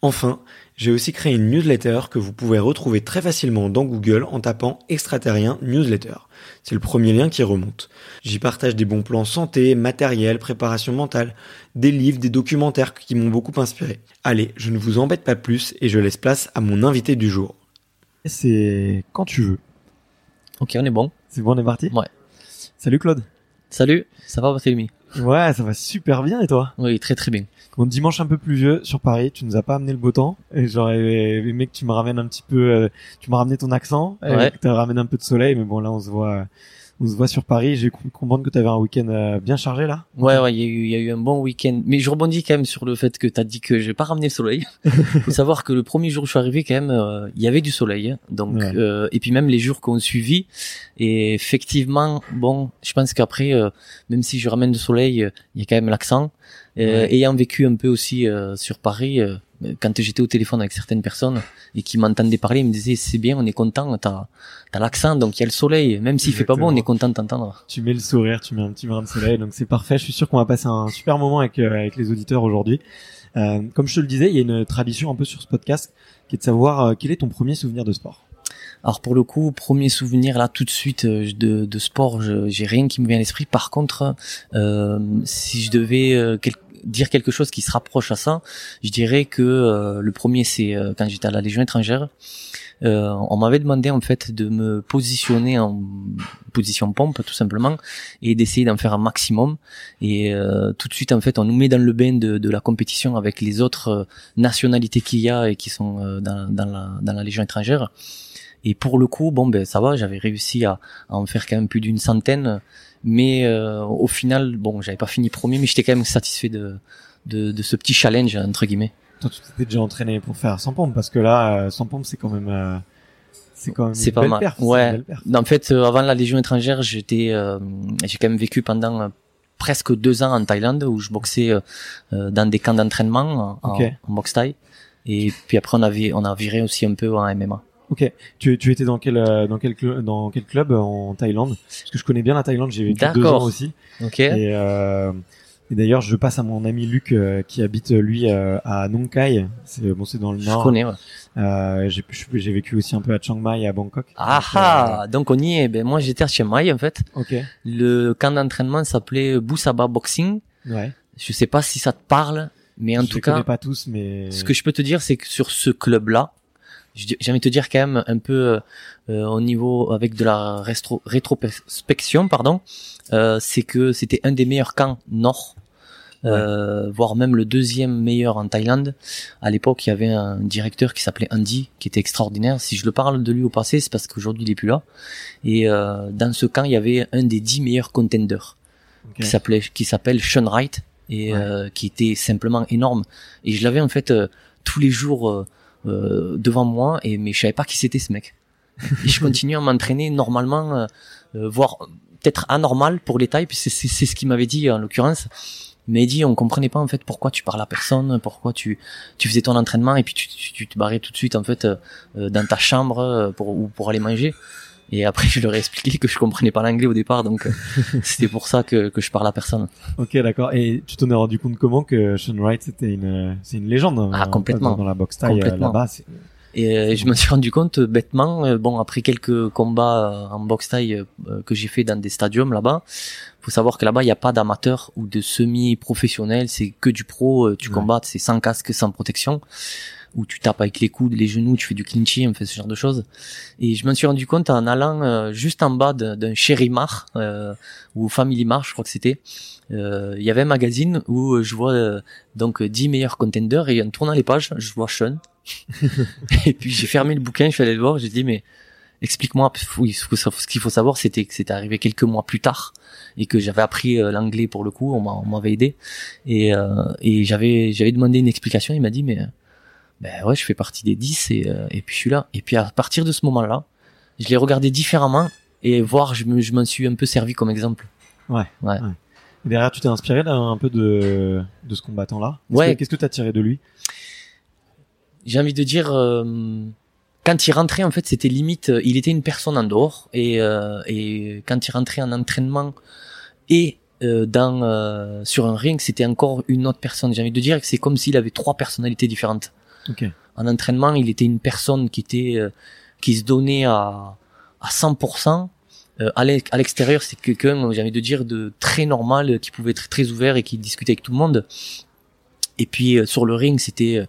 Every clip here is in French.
Enfin, j'ai aussi créé une newsletter que vous pouvez retrouver très facilement dans Google en tapant extraterrien newsletter. C'est le premier lien qui remonte. J'y partage des bons plans santé, matériel, préparation mentale, des livres, des documentaires qui m'ont beaucoup inspiré. Allez, je ne vous embête pas plus et je laisse place à mon invité du jour. C'est quand tu veux. Ok, on est bon. C'est bon, on est parti? Ouais. Salut Claude. Salut, ça va Barthélemy Ouais, ça va super bien et toi? Oui, très très bien. Bon, dimanche un peu pluvieux sur Paris, tu nous as pas amené le beau temps et j'aurais aimé que tu me ramènes un petit peu, euh, tu m'as ramené ton accent, et que tu ramené un peu de soleil, mais bon là on se voit, on se voit sur Paris. J'ai comprendre que tu avais un week-end euh, bien chargé là. Ouais, ouais, il y a eu, il y a eu un bon week-end. Mais je rebondis quand même sur le fait que t'as dit que j'ai pas ramené le soleil. Faut savoir que le premier jour où je suis arrivé, quand même, euh, il y avait du soleil. hein. Donc, Ouais. euh, et puis même les jours qu'on suivi. Et effectivement, bon, je pense qu'après, euh, même si je ramène du soleil, il y a quand même l'accent. Euh, Ouais. Ayant vécu un peu aussi euh, sur Paris, euh, quand j'étais au téléphone avec certaines personnes et qui m'entendaient parler, ils me disaient c'est bien, on est content, t'as as, l'accent, donc il y a le soleil. Même s'il fait pas beau, on est content de t'entendre. Tu mets le sourire, tu mets un petit brin de soleil, donc c'est parfait. Je suis sûr qu'on va passer un super moment avec euh, avec les auditeurs aujourd'hui. Euh, comme je te le disais, il y a une tradition un peu sur ce podcast qui est de savoir euh, quel est ton premier souvenir de sport. Alors pour le coup, premier souvenir là tout de suite euh, de, de sport, j'ai rien qui me vient à l'esprit. Par contre, euh, si je devais euh, quel- dire quelque chose qui se rapproche à ça, je dirais que euh, le premier c'est euh, quand j'étais à la Légion étrangère. Euh, on m'avait demandé en fait de me positionner en position pompe tout simplement et d'essayer d'en faire un maximum et euh, tout de suite en fait on nous met dans le bain de, de la compétition avec les autres euh, nationalités qu'il y a et qui sont euh, dans, dans, la, dans la Légion étrangère et pour le coup, bon ben ça va, j'avais réussi à, à en faire quand même plus d'une centaine, mais euh, au final, bon, j'avais pas fini premier, mais j'étais quand même satisfait de, de de ce petit challenge entre guillemets. Toi, tu t'étais déjà entraîné pour faire 100 pompes parce que là, euh, 100 pompes, c'est quand même, euh, c'est quand même C'est une pas belle mal. perf, c'est une Ouais. belle perf. En fait, euh, avant la Légion étrangère, j'étais, euh, j'ai quand même vécu pendant euh, presque deux ans en Thaïlande où je boxais euh, euh, dans des camps d'entraînement en, Ok. en boxe thaï. Et puis après, on avait, on a viré aussi un peu en MMA. Ok. Tu, tu étais dans quel, euh, dans quel, dans quel club en Thaïlande? Parce que je connais bien la Thaïlande, j'ai vécu deux ans aussi. Ok. Et, euh, et d'ailleurs, je passe à mon ami Luc euh, qui habite lui euh, à Nong Khai. C'est bon, c'est dans le Je nord. connais. Ouais. Euh, j'ai j'ai vécu aussi un peu à Chiang Mai et à Bangkok. Ah Donc, ah, donc on y est. Ben moi, j'étais à Chiang Mai en fait. euh, ok. Le camp d'entraînement s'appelait Busaba Boxing. Ouais. Je sais pas si ça te parle, mais en je tout les cas, connais pas tous, mais ce que je peux te dire, c'est que sur ce club-là, j'ai envie de te dire quand même un peu euh, au niveau avec de la rétro, rétrospection, pardon, euh, c'est que c'était un des meilleurs camps nord. Euh, voire même le deuxième meilleur en Thaïlande. À l'époque, il y avait un directeur qui s'appelait Andy, qui était extraordinaire. Si je le parle de lui au passé, c'est parce qu'aujourd'hui il est plus là. Et euh, dans ce camp, il y avait un des dix meilleurs contenders qui s'appelait, qui s'appelle Sean Wright et euh, qui était simplement énorme. Et je l'avais en fait euh, tous les jours euh, euh, devant moi, et mais je savais pas qui c'était ce mec. et je continuais à m'entraîner normalement, voire peut-être anormal pour les tailles, puis c'est ce qu'il m'avait dit en l'occurrence. Il m'avait dit on comprenait pas en fait pourquoi tu parles à personne, pourquoi tu tu faisais ton entraînement et puis tu, tu, tu te barrais tout de suite en fait dans ta chambre pour ou pour aller manger. Et après, je leur ai expliqué que je comprenais pas l'anglais au départ, donc euh, c'était pour ça que, que je parle à personne. Ok, d'accord. Et tu t'en es rendu compte comment que Sean Wright c'était une, c'est une légende ah, complètement. Dans, la boxe taille euh, là-bas. Et euh, je me suis rendu compte bêtement, bon après quelques combats en boxe taille que j'ai fait dans des stadiums là-bas, faut savoir que là-bas il n'y a pas d'amateurs ou de semi-professionnels, c'est que du pro, tu combats, c'est sans casque, sans protection où tu tapes avec les coudes, les genoux, tu fais du clinching, fait ce genre de choses. Et je me suis rendu compte en allant euh, juste en bas d'un Cherry Mar euh, ou Family Mar, je crois que c'était. Euh, il y avait un magazine où je vois euh, donc 10 meilleurs contenders et en tournant les pages, je vois Sean. et puis j'ai fermé le bouquin, je suis allé le voir, j'ai dit mais explique-moi. Ce qu'il faut savoir, c'était que c'était arrivé quelques mois plus tard et que j'avais appris l'anglais pour le coup, on m'avait aidé et, et j'avais j'avais demandé une explication. Il m'a dit mais ben ouais, je fais partie des 10 et, euh, et puis je suis là. Et puis à partir de ce moment-là, je l'ai regardé différemment et voir, je me, je m'en suis un peu servi comme exemple. Ouais. Ouais. Et derrière, tu t'es inspiré là, un peu de, de ce combattant-là? ouais. Qu'est-ce que tu as tiré de lui? J'ai envie de dire, euh, quand il rentrait, en fait, c'était limite, il était une personne en dehors et, euh, et quand il rentrait en entraînement et euh, dans euh, sur un ring, c'était encore une autre personne. J'ai envie de dire que c'est comme s'il avait trois personnalités différentes. En entraînement, il était une personne qui était euh, qui se donnait à à 100%. Euh, à l'extérieur, c'est quelqu'un, j'ai envie de dire, de très normal, qui pouvait être très ouvert et qui discutait avec tout le monde. Et puis euh, sur le ring, c'était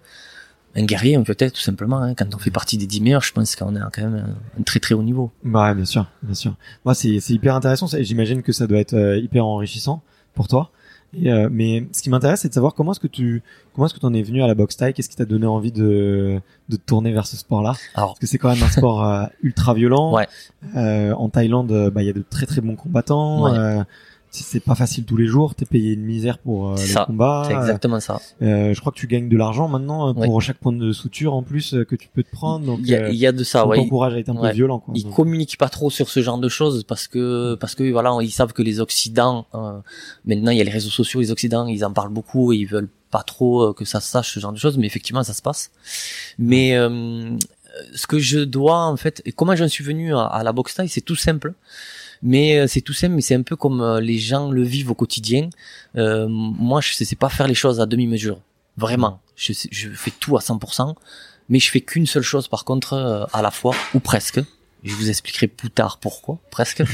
un guerrier, peut-être tout simplement. Hein. Quand on fait partie des 10 meilleurs, je pense qu'on est quand même un, très très haut niveau. Bah bien sûr, bien sûr. Moi, c'est hyper intéressant. J'imagine que ça doit être hyper enrichissant pour toi. Euh, mais ce qui m'intéresse, c'est de savoir comment est-ce que tu comment est-ce que tu en es venu à la boxe taille Qu'est-ce qui t'a donné envie de de te tourner vers ce sport-là? Parce que c'est quand même un sport euh, ultra violent. Ouais. Euh, en Thaïlande, euh, bah il y a de très très bons combattants. Ouais c'est pas facile tous les jours, t'es payé une misère pour euh, les combats. C'est exactement ça. Euh, je crois que tu gagnes de l'argent maintenant euh, pour chaque point de suture en plus que tu peux te prendre. Donc il y a, il y a de ça. Ouais. T'encourage à être un peu violent. Quoi, ils communiquent pas trop sur ce genre de choses parce que parce que voilà ils savent que les Occidents maintenant il y a les réseaux sociaux, les Occidents ils en parlent beaucoup et ils veulent pas trop que ça se sache ce genre de choses, mais effectivement ça se passe. Mais ce que je dois en fait, et comment j'en suis venu à, à la boxe taille, c'est tout simple mais euh, c'est tout simple mais c'est un peu comme euh, les gens le vivent au quotidien. Euh, moi je sais pas faire les choses à demi mesure vraiment. Je, je fais tout à 100% mais je fais qu'une seule chose par contre à la fois ou presque. Je vous expliquerai plus tard pourquoi. Presque.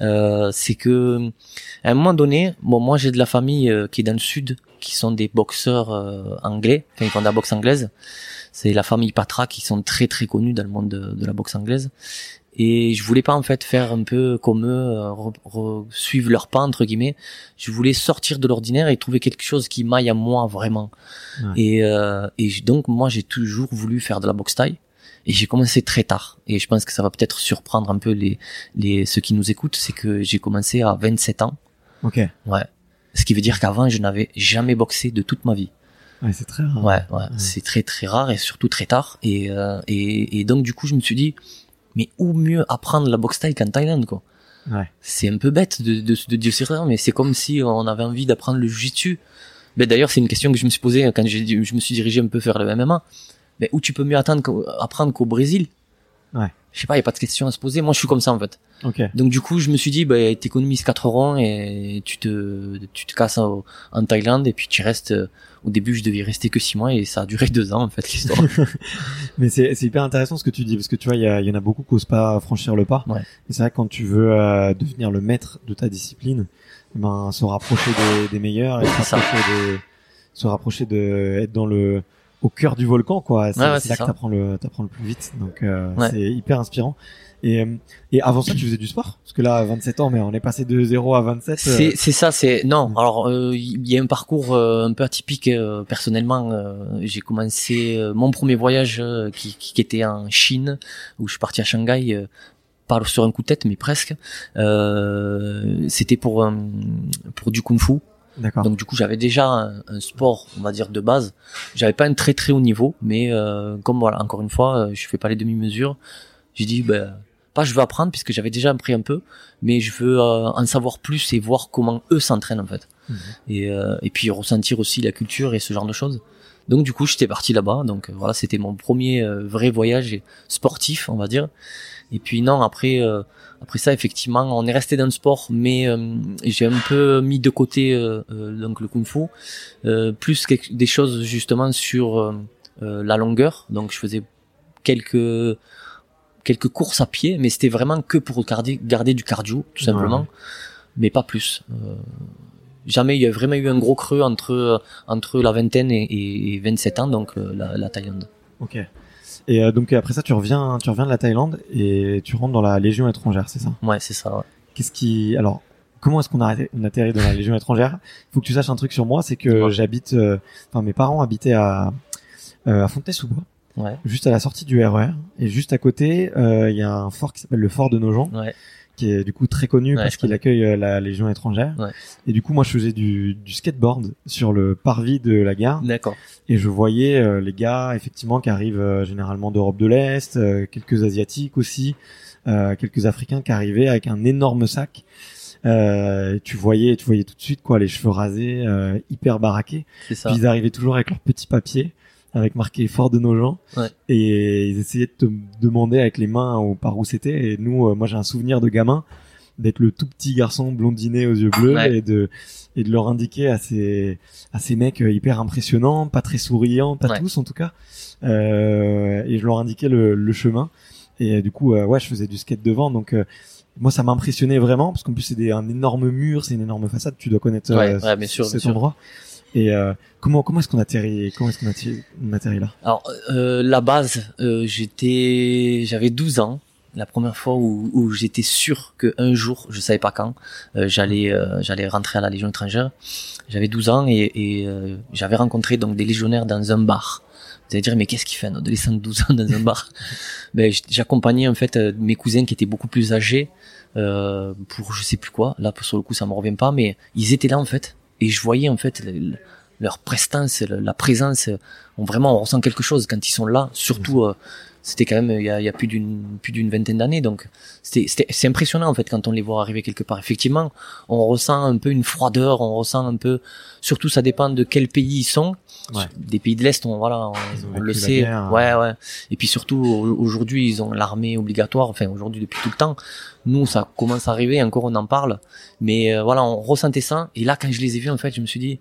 Euh, c'est que à un moment donné bon moi j'ai de la famille qui est dans le sud qui sont des boxeurs anglais enfin ils font de la boxe anglaise. C'est la famille Patra qui sont très très connus dans le monde de, de la boxe anglaise et je voulais pas en fait faire un peu comme eux, euh, suivre leur pas entre guillemets. Je voulais sortir de l'ordinaire et trouver quelque chose qui m'aille à moi vraiment. Et, euh, et donc moi j'ai toujours voulu faire de la boxe taille. Et j'ai commencé très tard. Et je pense que ça va peut-être surprendre un peu les, les ceux qui nous écoutent, c'est que j'ai commencé à 27 ans. Ok. Ouais. Ce qui veut dire qu'avant je n'avais jamais boxé de toute ma vie. Ouais, c'est très rare. Ouais, ouais, c'est très très rare et surtout très tard. Et, euh, et, et donc du coup je me suis dit, mais où mieux apprendre la boxe taille qu'en Thaïlande, quoi. Ouais. C'est un peu bête de, de, de dire ça, mais c'est comme si on avait envie d'apprendre le jiu-jitsu. Ben d'ailleurs, c'est une question que je me suis posée quand je me suis dirigé un peu vers le MMA. Mais où tu peux mieux attendre, apprendre qu'au Brésil Ouais je sais pas, il y a pas de question à se poser. Moi, je suis comme ça en fait. Okay. Donc du coup, je me suis dit, bah, t'économises 4 ronds et tu te, tu te casses en, Thaïlande et puis tu restes. Euh, au début, je devais rester que 6 mois et ça a duré 2 ans en fait l'histoire. Mais c'est, c'est hyper intéressant ce que tu dis parce que tu vois, il y, y, en a beaucoup qui osent pas franchir le pas. Ouais. Et c'est vrai que quand tu veux euh, devenir le maître de ta discipline, ben se rapprocher des, des meilleurs et se rapprocher, des, se rapprocher de être dans le au cœur du volcan, quoi. C'est Ouais, ouais, là ça. que t'apprends le, t'apprends le plus vite. Donc, euh, Ouais. c'est hyper inspirant. Et, euh, et avant ça, tu faisais du sport? Parce que là, à 27 ans, mais on est passé de 0 à 27. euh, C'est c'est ça, c'est non. Alors euh, il y a un parcours euh, un peu atypique euh, personnellement. euh, J'ai commencé euh, mon premier voyage euh, qui, qui était en Chine où je suis parti à Shanghai. euh, pas sur un coup de tête, mais presque. Euh, C'était pour un- pour du kung-fu. D'accord. Donc du coup, j'avais déjà un, un sport, on va dire de base. J'avais pas un très très haut niveau, mais euh, comme voilà, encore une fois, euh, je fais pas les demi-mesures. J'ai dit, ben, pas je veux apprendre puisque j'avais déjà appris un peu, mais je veux euh, en savoir plus et voir comment eux s'entraînent en fait. Mhm. Et, euh, et puis ressentir aussi la culture et ce genre de choses. Donc du coup, j'étais parti là-bas. Donc voilà, c'était mon premier euh, vrai voyage sportif, on va dire. Et puis non, après, euh, après ça, effectivement, on est resté dans le sport, mais euh, j'ai un peu mis de côté euh, euh, donc le kung-fu, euh, plus des choses justement sur euh, la longueur. Donc je faisais quelques quelques courses à pied, mais c'était vraiment que pour garder garder du cardio, tout simplement, Ouais. mais pas plus. Euh, jamais il y a vraiment eu un gros creux entre entre la vingtaine et, et, et 27 ans, donc la, la Thaïlande. Ok. Et euh, donc après ça, tu reviens, tu reviens de la Thaïlande et tu rentres dans la Légion étrangère, c'est ça? Ouais, c'est ça. Ouais. Qu'est-ce qui, alors, comment est-ce qu'on a on atterrit dans la Légion étrangère? Faut que tu saches un truc sur moi, c'est que j'habite, euh, enfin mes parents habitaient à euh, à Fontenay-sous-Bois, Ouais. juste à la sortie du RER, et juste à côté, euh, il y a un fort qui s'appelle le Fort de Nogent, Ouais. Qui est du coup très connu Ouais, parce qu'il accueille euh, la Légion étrangère. Ouais. Et du coup, moi, je faisais du, du skateboard sur le parvis de la gare. D'accord. Et je voyais euh, les gars effectivement qui arrivent euh, généralement d'Europe de l'Est, euh, quelques asiatiques aussi, quelques africains qui arrivaient avec un énorme sac. Euh, tu voyais, tu voyais tout de suite quoi, les cheveux rasés, euh, hyper baraqués. C'est ça. Puis ils arrivaient toujours avec leur petit papier avec marqué fort de nos gens. Ouais. et ils essayaient de te demander avec les mains par où c'était. Et nous euh, moi j'ai un souvenir de gamin d'être le tout petit garçon blondiné aux yeux bleus Ouais. et de et de leur indiquer à ces à ces mecs euh, hyper impressionnants pas très souriants pas Ouais. tous en tout cas. Euh, et je leur indiquais le, le chemin. Et euh, du coup euh, ouais je faisais du skate devant. Donc euh, moi ça m'impressionnait vraiment parce qu'en plus c'est un énorme mur c'est une énorme façade. Tu dois connaître cet endroit et euh, comment comment est-ce qu'on atterrit comment est-ce qu'on atterrit, là? Alors euh, la base, euh, j'étais, j'avais 12 ans. La première fois où, où j'étais sûr que un jour, je savais pas quand, euh, j'allais euh, j'allais rentrer à la Légion étrangère. J'avais 12 ans et, et euh, j'avais rencontré donc des légionnaires dans un bar. Vous allez dire mais qu'est-ce qu'il fait un adolescent de 12 ans dans un bar? Ben j'accompagnais en fait mes cousins qui étaient beaucoup plus âgés euh, pour je sais plus quoi. Là sur le coup ça me revient pas mais ils étaient là en fait et je voyais en fait le- le- leur prestance, le- la présence. On vraiment on ressent quelque chose quand ils sont là surtout euh, c'était quand même il y a, il y a plus d'une plus d'une vingtaine d'années donc c'était c'était- c'est impressionnant en fait quand on les voit arriver quelque part effectivement on ressent un peu une froideur on ressent un peu surtout ça dépend de quel pays ils sont Ouais. des pays de l'est on voilà on, le sait guerre, hein. ouais ouais et puis surtout au- aujourd'hui ils ont l'armée obligatoire enfin aujourd'hui depuis tout le temps nous ça commence à arriver encore on en parle mais euh, voilà on ressentait ça et là quand je les ai vus en fait je me suis dit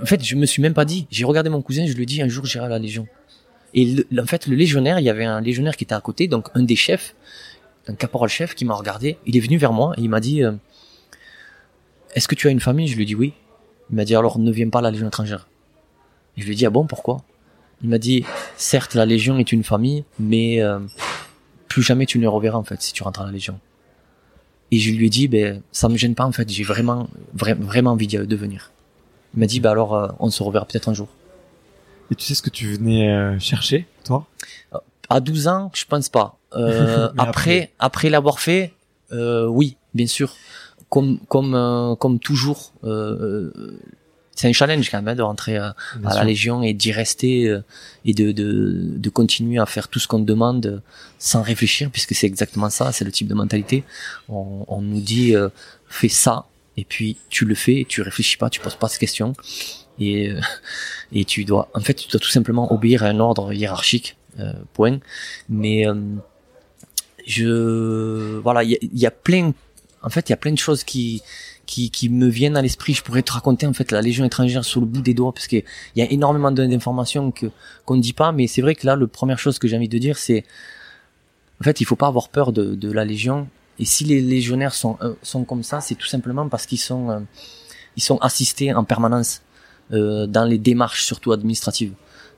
en fait, je me suis même pas dit. J'ai regardé mon cousin, je lui ai dit un jour j'irai à la Légion. Et en fait, le légionnaire, il y avait un légionnaire qui était à côté, donc un des chefs, un caporal chef qui m'a regardé. Il est venu vers moi et il m'a dit euh, Est-ce que tu as une famille? Je lui ai dit oui. Il m'a dit alors ne viens pas à la Légion étrangère. Je lui ai dit ah bon pourquoi? Il m'a dit certes la Légion est une famille, mais euh, plus jamais tu ne reverras en fait si tu rentres à la Légion. Et je lui ai dit ben ça me gêne pas en fait, j'ai vraiment vra- vraiment envie de venir. Il m'a dit bah alors euh, on se reverra peut-être un jour. Et tu sais ce que tu venais euh, chercher toi? À 12 ans, je pense pas. Euh, après, après l'avoir fait, euh, oui, bien sûr. Comme, comme, euh, comme toujours, euh, euh, c'est un challenge quand même de rentrer à, la. Légion et d'y rester euh, et de, de, de continuer à faire tout ce qu'on demande euh, sans réfléchir, puisque c'est exactement ça, c'est le type de mentalité. On, on nous dit euh, fais ça, et puis tu le fais, et tu réfléchis pas, tu poses pas de questions, et euh, et tu dois, en fait, tu dois tout simplement obéir à un ordre hiérarchique, euh, point. Mais euh, je, voilà, il y a, plein, en fait, il y a plein de choses qui qui, qui me viennent à l'esprit. Je pourrais te raconter en fait la Légion étrangère sur le bout des doigts parce qu'il y a énormément d'informations que qu'on ne dit pas. Mais c'est vrai que là, la première chose que j'ai envie de dire, c'est en fait, il faut pas avoir peur de, de la Légion. Et si les légionnaires sont sont comme ça, c'est tout simplement parce qu'ils sont ils sont assistés en permanence dans les démarches surtout administratives.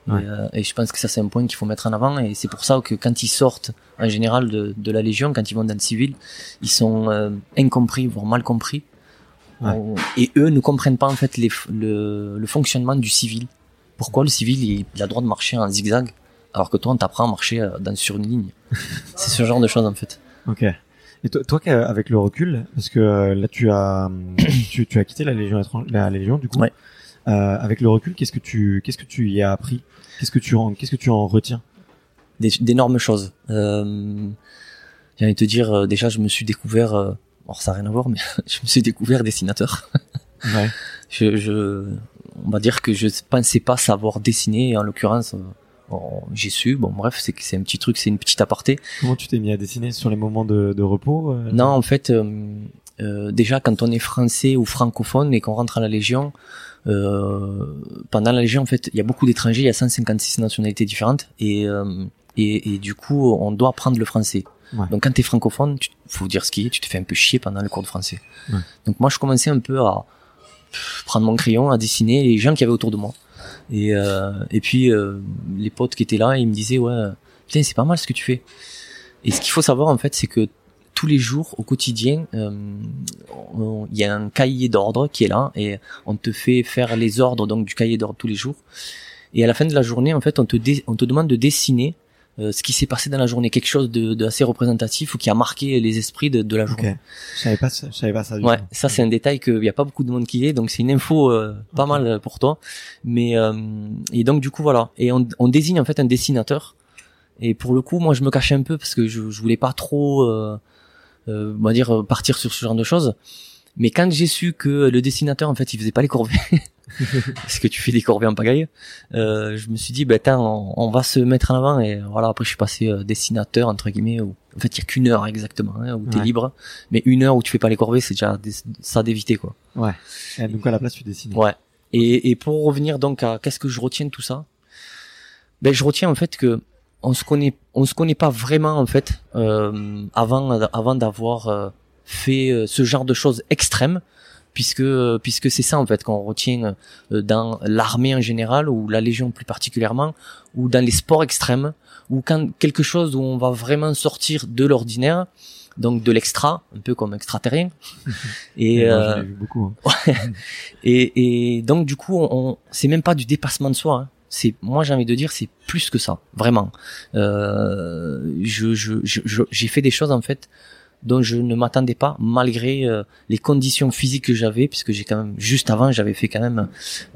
Et, euh, et, je pense que ça c'est un point qu'il faut mettre en avant et c'est pour ça que quand ils sortent en général de, de la Légion, quand ils vont dans le civil, ils sont euh, incompris, voire mal compris. Ouais. Et eux ne comprennent pas en fait les, le, le fonctionnement du civil. Pourquoi le civil il, il a le droit de marcher en zigzag alors que toi on t'apprend à marcher euh, dans, sur une ligne. c'est ce genre de choses en fait. Ok. Et toi, toi avec le recul, parce que euh, là tu as tu, tu as quitté la Légion la Légion du coup. Ouais. Euh, avec le recul, qu'est-ce que tu qu'est-ce que tu y as appris? Qu'est-ce que tu en qu'est-ce que tu en retiens? D'énormes choses. Euh, j'ai envie de te dire, euh, déjà je me suis découvert, euh, alors ça n'a rien à voir, mais je me suis découvert dessinateur. Ouais. je, je, on va dire que je pensais pas savoir dessiner, et en l'occurrence, bon, j'ai su. Bon, bref, c'est c'est un petit truc, c'est une petite aparté. Comment tu t'es mis à dessiner sur les moments de, de repos euh? Non, en fait, euh, euh, déjà quand on est français ou francophone et qu'on rentre à la Légion, pendant la Légion, en fait, il y a beaucoup d'étrangers, il y a 156 nationalités différentes, et, euh, et, et du coup, on doit apprendre le français. Ouais. Donc quand t'es francophone, tu, faut dire ce qui est, tu te fais un peu chier pendant le cours de français. Ouais. Donc moi, je commençais un peu à prendre mon crayon, à dessiner les gens qui avaient autour de moi. Et, euh, et puis euh, les potes qui étaient là, ils me disaient ouais, putain c'est pas mal ce que tu fais. Et ce qu'il faut savoir en fait, c'est que tous les jours au quotidien, euh, il y a un cahier d'ordre qui est là et on te fait faire les ordres donc du cahier d'ordre tous les jours. Et à la fin de la journée, en fait, on te on te demande de dessiner euh, ce qui s'est passé dans la journée, quelque chose de, de assez représentatif ou qui a marqué les esprits de, de la journée. Je savais pas je savais pas ça. du Ouais, ça c'est un détail qu'il n'y a pas beaucoup de monde qui est, donc c'est une info euh, pas mal pour toi. Mais euh, et donc du coup voilà, et on, on désigne en fait un dessinateur. Et pour le coup, moi je me cachais un peu parce que je, je voulais pas trop, euh, on va dire euh, partir sur ce genre de choses. Mais quand j'ai su que le dessinateur en fait il faisait pas les corvées, parce que tu fais des corvées en pagaille, euh, je me suis dit ben attends, on, on va se mettre en avant et voilà après je suis passé euh, dessinateur entre guillemets. Où, en fait il y a qu'une heure exactement hein, où t'es Ouais. libre, mais une heure où tu fais pas les corvées c'est déjà des- ça d'éviter quoi. Ouais. Et donc à la place tu dessines. Ouais. Et, et pour revenir donc à qu'est-ce que je retiens de tout ça? Ben je retiens en fait que on se connaît, on se connaît pas vraiment en fait euh, avant avant d'avoir euh, fait euh, ce genre de choses extrêmes, puisque puisque c'est ça en fait qu'on retient euh, dans l'armée en général ou la légion plus particulièrement ou dans les sports extrêmes ou quand quelque chose où on va vraiment sortir de l'ordinaire donc de l'extra un peu comme extraterrien et euh, vu beaucoup. hein. et, et donc du coup, on, on- c'est même pas du dépassement de soi. hein. C'est, moi j'ai envie de dire, c'est plus que ça, vraiment. Euh, je, je, je- j'ai fait des choses en fait dont je ne m'attendais pas, malgré euh, les conditions physiques que j'avais, puisque j'ai quand même juste avant, j'avais fait quand même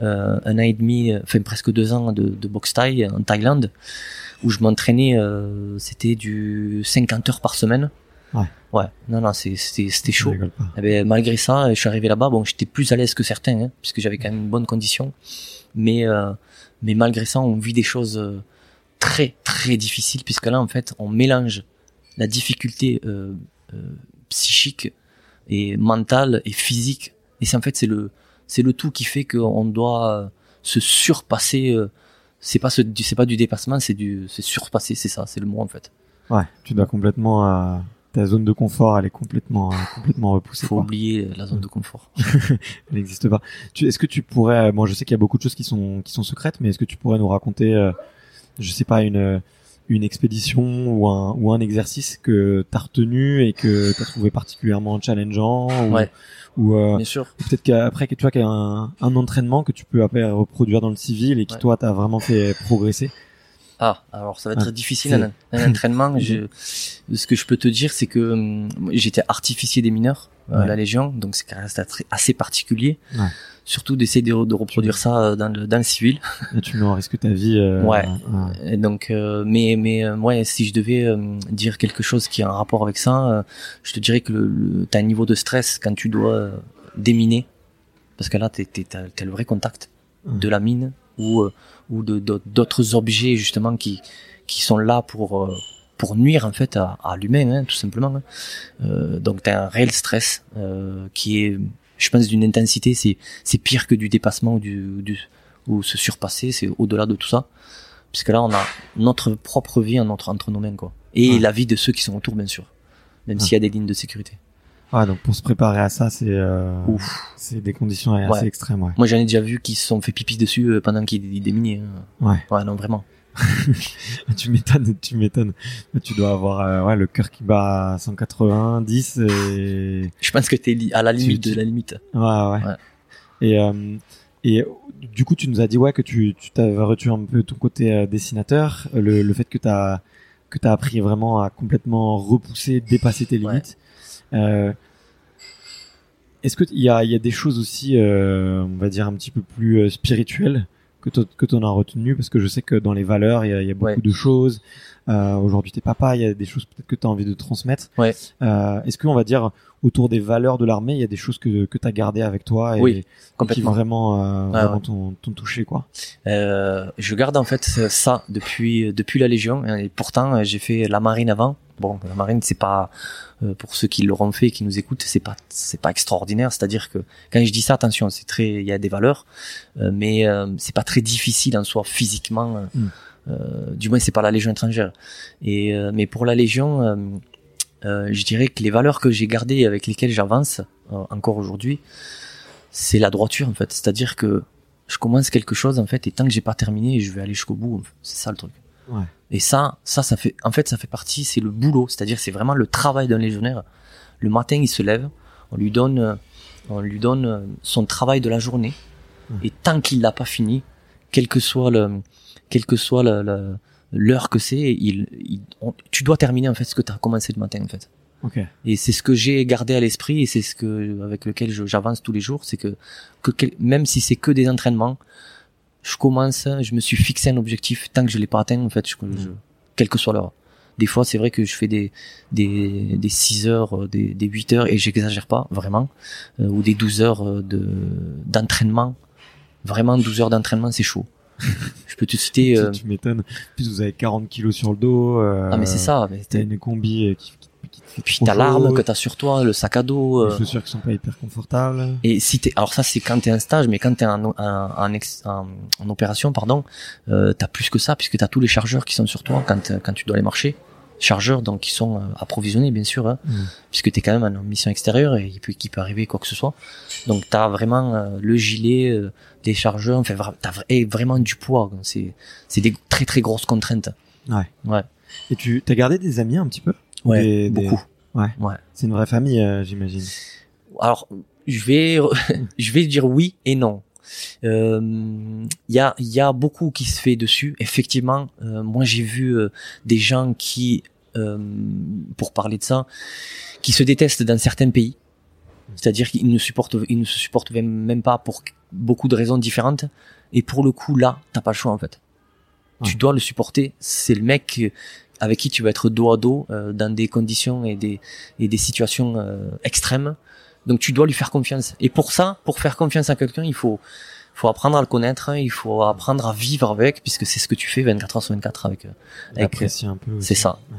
euh, un an et demi, euh, enfin presque deux ans de, de boxe thaï en Thaïlande, où je m'entraînais, euh, c'était du 50 heures par semaine. Ouais. Ouais. Non, non, c'est- c'était, c'était chaud. pas. Eh ben, malgré ça, je suis arrivé là-bas. Bon, j'étais plus à l'aise que certains, hein, puisque j'avais quand même une bonne condition. Mais, euh, mais malgré ça, on vit des choses euh, très, très difficiles, puisque là, en fait, on mélange la difficulté euh, euh, psychique et mentale et physique. Et c'est en fait, c'est le, c'est le tout qui fait qu'on doit se surpasser. c'est pas ce, c'est pas du dépassement, c'est du, c'est surpasser, c'est ça, c'est le mot en fait. Ouais. Tu dois complètement ta zone de confort, elle est complètement euh, complètement repoussée. Faut quoi. oublier la zone de confort. Elle n'existe pas. Tu, est-ce que tu pourrais, bon, je sais qu'il y a beaucoup de choses qui sont qui sont secrètes, mais est-ce que tu pourrais nous raconter, euh, je sais pas, une euh, une expédition ou un ou un exercice que t'as retenu et que t'as trouvé particulièrement challengeant ou, Ouais. ou euh, Bien sûr. peut-être qu'après que tu vois qu'il y a un, un entraînement que tu peux après reproduire dans le civil et qui Ouais. toi t'as vraiment fait progresser? Ah, alors ça va être Ah, difficile un, un entraînement. je, ce que je peux te dire, c'est que hum, j'étais artificier des mineurs euh, à la Légion, donc c'est quand même assez- particulier. Ouais. Surtout d'essayer de, de reproduire ça euh, dans le, dans le civil. Tu mets en risque ta vie. euh, Ouais. ouais. Et donc, euh, mais mais ouais, si je devais euh, dire quelque chose qui a un rapport avec ça, je te dirais que le, le, t'as un niveau de stress quand tu dois déminer, parce que là t'es t'es t'as, t'as le vrai contact de la mine ou ou de d'autres- objets justement qui qui sont là pour euh, pour nuire en fait à, à l'humain hein, tout simplement. hein. Euh, donc t'as un réel stress euh, qui est, je pense, d'une intensité, c'est c'est pire que du dépassement ou du, du ou se surpasser, c'est au-delà de tout ça puisque là on a notre propre vie en entre, entre nos mains quoi et Ouais. la vie de ceux qui sont autour bien sûr même Ouais. s'il y a des lignes de sécurité Ouais, donc pour se préparer à ça, c'est euh, c'est des conditions assez Ouais. extrêmes, ouais. Moi, j'en ai déjà vu qui se sont fait pipi dessus euh, pendant qu'ils déminaient. hein. Ouais. Ouais, non, vraiment. tu m'étonnes, tu m'étonnes. Tu dois avoir euh, ouais le cœur qui bat à 190 et Je pense que t'es à la limite Tu- de la limite. ouais ouais. Ouais. Et euh, et du coup, tu nous as dit ouais que tu tu t'avais reçu un peu ton côté euh, dessinateur, le le fait que t'as que t'as appris vraiment à complètement repousser, dépasser tes Ouais. limites. Euh, Est-ce que il y a y a des choses aussi, euh, on va dire un petit peu plus euh, spirituelles que que t'en as retenu parce que je sais que dans les valeurs il y a, il y a beaucoup Ouais. de choses. Euh, Aujourd'hui t'es papa, il y a des choses peut-être que t'as envie de transmettre. Ouais. Euh, Est-ce qu'on va dire autour des valeurs de l'armée il y a des choses que que t'as gardées avec toi et, Oui, qui vraiment euh, ouais. t'ont touché quoi? Euh, je garde en fait ça depuis depuis la Légion et pourtant euh, j'ai fait la marine avant. Bon, la marine c'est pas euh, pour ceux qui l'auront fait et qui nous écoutent, c'est pas c'est pas extraordinaire. C'est-à-dire que quand je dis ça, attention, c'est très il y a des valeurs, euh, mais euh, c'est pas très difficile en soi physiquement. Mm. du moins c'est pas la Légion étrangère. Et mais pour la Légion, je dirais que les valeurs que j'ai gardées et avec lesquelles j'avance encore aujourd'hui, c'est la droiture en fait. C'est-à-dire que je commence quelque chose en fait et tant que j'ai pas terminé, je vais aller jusqu'au bout. C'est ça le truc. Ouais. Et ça, ça, ça fait, en fait, ça fait partie, c'est le boulot. C'est-à-dire, c'est vraiment le travail d'un légionnaire. Le matin, il se lève, on lui donne, on lui donne son travail de la journée. Ouais. Et tant qu'il l'a pas fini, quel que soit le, quel que soit l'heure que c'est, il, il- on- tu dois terminer en fait ce que tu as commencé le matin en fait. Ok. Et c'est ce que j'ai gardé à l'esprit et c'est ce que avec lequel j'avance tous les jours, c'est que, que même si c'est que des entraînements, je commence, je me suis fixé un objectif tant que je l'ai pas atteint en fait, je, je- quelle que soit l'heure. Des fois, c'est vrai que je fais des des des 6 heures, euh, des des 8 heures et j'exagère pas vraiment euh, ou des 12 heures euh, de d'entraînement. Vraiment 12 heures d'entraînement, c'est chaud. je peux te citer Tu, euh, tu m'étonnes. Plus vous avez 40 kilos sur le dos. Euh, Ah mais c'est ça, mais T'as t'as- une combi euh, qui, qui, qui te puis t'as l'arme que t'as sur toi, le sac à dos. Les euh, chaussures qui sont pas hyper confortables. Et si t'es, alors ça c'est quand t'es en stage, mais quand t'es en, en, en, en, opération, pardon, euh, t'as plus que ça puisque t'as tous les chargeurs qui sont sur toi quand euh, quand tu dois les marcher. Chargeurs donc qui sont euh, approvisionnés bien sûr, hein, Mm. puisque t'es quand même en mission extérieure et il peut, qu'il peut arriver quoi que ce soit. Donc t'as vraiment euh, le gilet, euh, des chargeurs, enfin vra- et vraiment du poids. C'est c'est des très très grosses contraintes. Ouais. Ouais. Et tu t'as gardé des amis un petit peu? Ouais. Des- des- beaucoup. Ouais. Ouais. C'est une vraie famille, euh, j'imagine. alors je vais je vais dire oui et non. Euh, Il y a il y a beaucoup qui se fait dessus. Effectivement, euh, moi j'ai vu euh, des gens qui, euh, pour parler de ça, qui se détestent dans certains pays. C'est-à-dire qu'ils ne supportent ils ne se supportent même pas pour beaucoup de raisons différentes. Et pour le coup là, t'as pas le choix en fait. Ouais. Tu dois le supporter. C'est le mec euh, avec qui tu vas être dos à dos euh, dans des conditions et des et des situations euh, extrêmes. Donc tu dois lui faire confiance. Et pour ça, pour faire confiance à quelqu'un, il faut faut apprendre à le connaître, hein, il faut apprendre à vivre avec, puisque c'est ce que tu fais 24 heures sur 24 avec. euh, avec un peu. c'est ça. Ouais.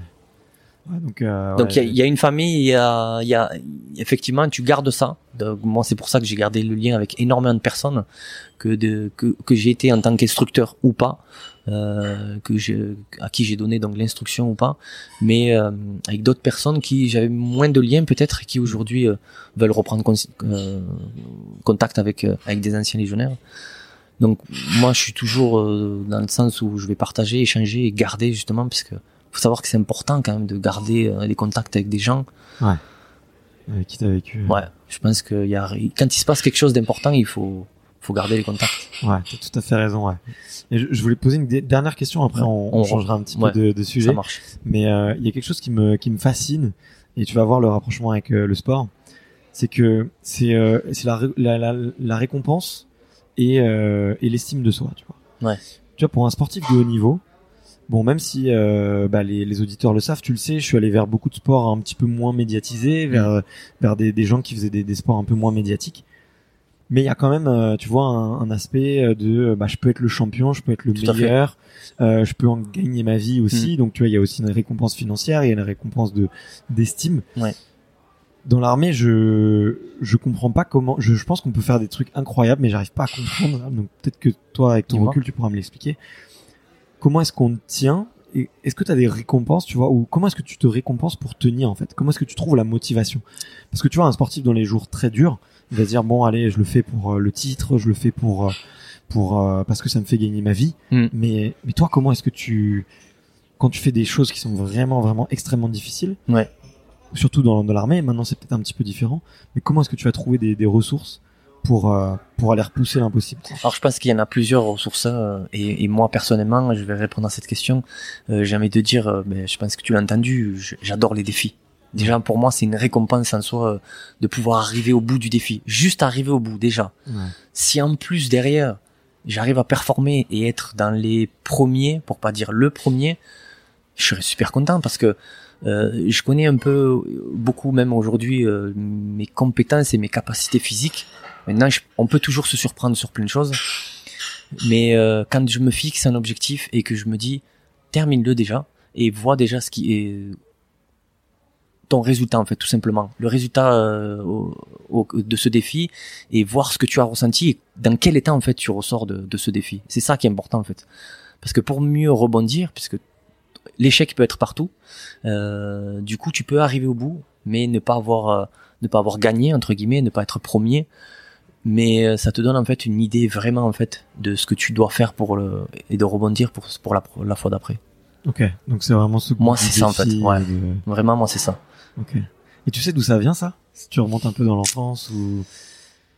Ouais, donc euh, Donc il y, a, il y a une famille, il y a, il y a effectivement tu gardes ça. Donc, moi c'est pour ça que j'ai gardé le lien avec énormément de personnes que de que, que j'ai été en tant qu'instructeur ou pas, euh, que je, à qui j'ai donné donc l'instruction ou pas, mais euh, avec d'autres personnes qui j'avais moins de liens peut-être et qui aujourd'hui euh, veulent reprendre con- euh, contact avec avec des anciens légionnaires. Donc moi je suis toujours euh, dans le sens où je vais partager, échanger et garder justement parce que faut savoir que c'est important quand même de garder des contacts avec des gens. avec qui t'as vécu. Ouais, je pense que y a, quand il se passe quelque chose d'important, il faut, faut garder les contacts. Ouais, t'as tout à fait raison. Ouais. Et je, je voulais poser une dernière question. Après, on, on On- changera un petit ouais, peu de, de sujet. Ça marche. Mais euh, il y a quelque chose qui me qui me fascine et tu vas voir le rapprochement avec euh, le sport. C'est que c'est euh, c'est la, la, la la récompense et euh, et l'estime de soi. Tu vois. Ouais. Tu vois, pour un sportif de haut niveau. Bon, même si euh, bah, les, les auditeurs le savent, tu le sais, je suis allé vers beaucoup de sports un petit peu moins médiatisés, vers vers des, des gens qui faisaient des, des sports un peu moins médiatiques. Mais il y a quand même, euh, tu vois, un, un aspect euh, de, euh, bah, je peux être le champion, je peux être le Tout. Mm. meilleur, euh, je peux en gagner ma vie aussi. Donc tu vois, il y a aussi une récompense financière, il y a une récompense de d'estime. Ouais. Dans l'armée, je je comprends pas comment. Je, je pense qu'on peut faire des trucs incroyables, mais j'arrive pas à comprendre. Donc peut-être que toi, avec ton Dis-moi. recul, tu pourras me l'expliquer. Comment est-ce qu'on tient et est-ce que tu as des récompenses, tu vois, ou comment est-ce que tu te récompenses pour tenir en fait? Comment est-ce que tu trouves la motivation? Parce que tu vois, un sportif dans les jours très durs, il va se dire bon, allez, je le fais pour euh, le titre, je le fais pour euh, pour euh, parce que ça me fait gagner ma vie. Mm. Mais mais toi, comment est-ce que tu quand tu fais des choses qui sont vraiment vraiment extrêmement difficiles, Ouais. surtout dans, dans l'armée, maintenant c'est peut-être un petit peu différent, mais comment est-ce que tu vas trouver des, des ressources pour euh, pour aller repousser l'impossible Alors je pense qu'il y en a plusieurs ressources euh, et, et moi personnellement, je vais répondre à cette question. Euh, J'ai envie de dire, euh, ben, je pense que tu l'as entendu, j'adore les défis. Déjà pour moi, c'est une récompense en soi euh, de pouvoir arriver au bout du défi. Juste arriver au bout déjà. Si en plus derrière, j'arrive à performer et être dans les premiers, pour pas dire le premier, je serais super content parce que euh, je connais un peu, beaucoup même aujourd'hui, euh, mes compétences et mes capacités physiques. Maintenant, je- on peut toujours se surprendre sur plein de choses. Mais euh, quand je me fixe un objectif et que je me dis, termine-le déjà et vois déjà ce qui est ton résultat en fait tout simplement. Le résultat euh, au- au- de ce défi et voir ce que tu as ressenti et dans quel état en fait tu ressors de, de ce défi. C'est ça qui est important en fait. Parce que pour mieux rebondir puisque l'échec peut être partout euh, du coup tu peux arriver au bout mais ne pas avoir euh, ne pas avoir gagné entre guillemets ne pas être premier. Mais euh, ça te donne en fait une idée vraiment en fait de ce que tu dois faire pour le et de rebondir pour pour la, la fois d'après Ok, donc c'est vraiment ce Moi, c'est ça, en fait, ouais. de- vraiment moi c'est ça Ok. Et tu sais d'où ça vient ça? Si tu remontes un peu dans l'enfance ou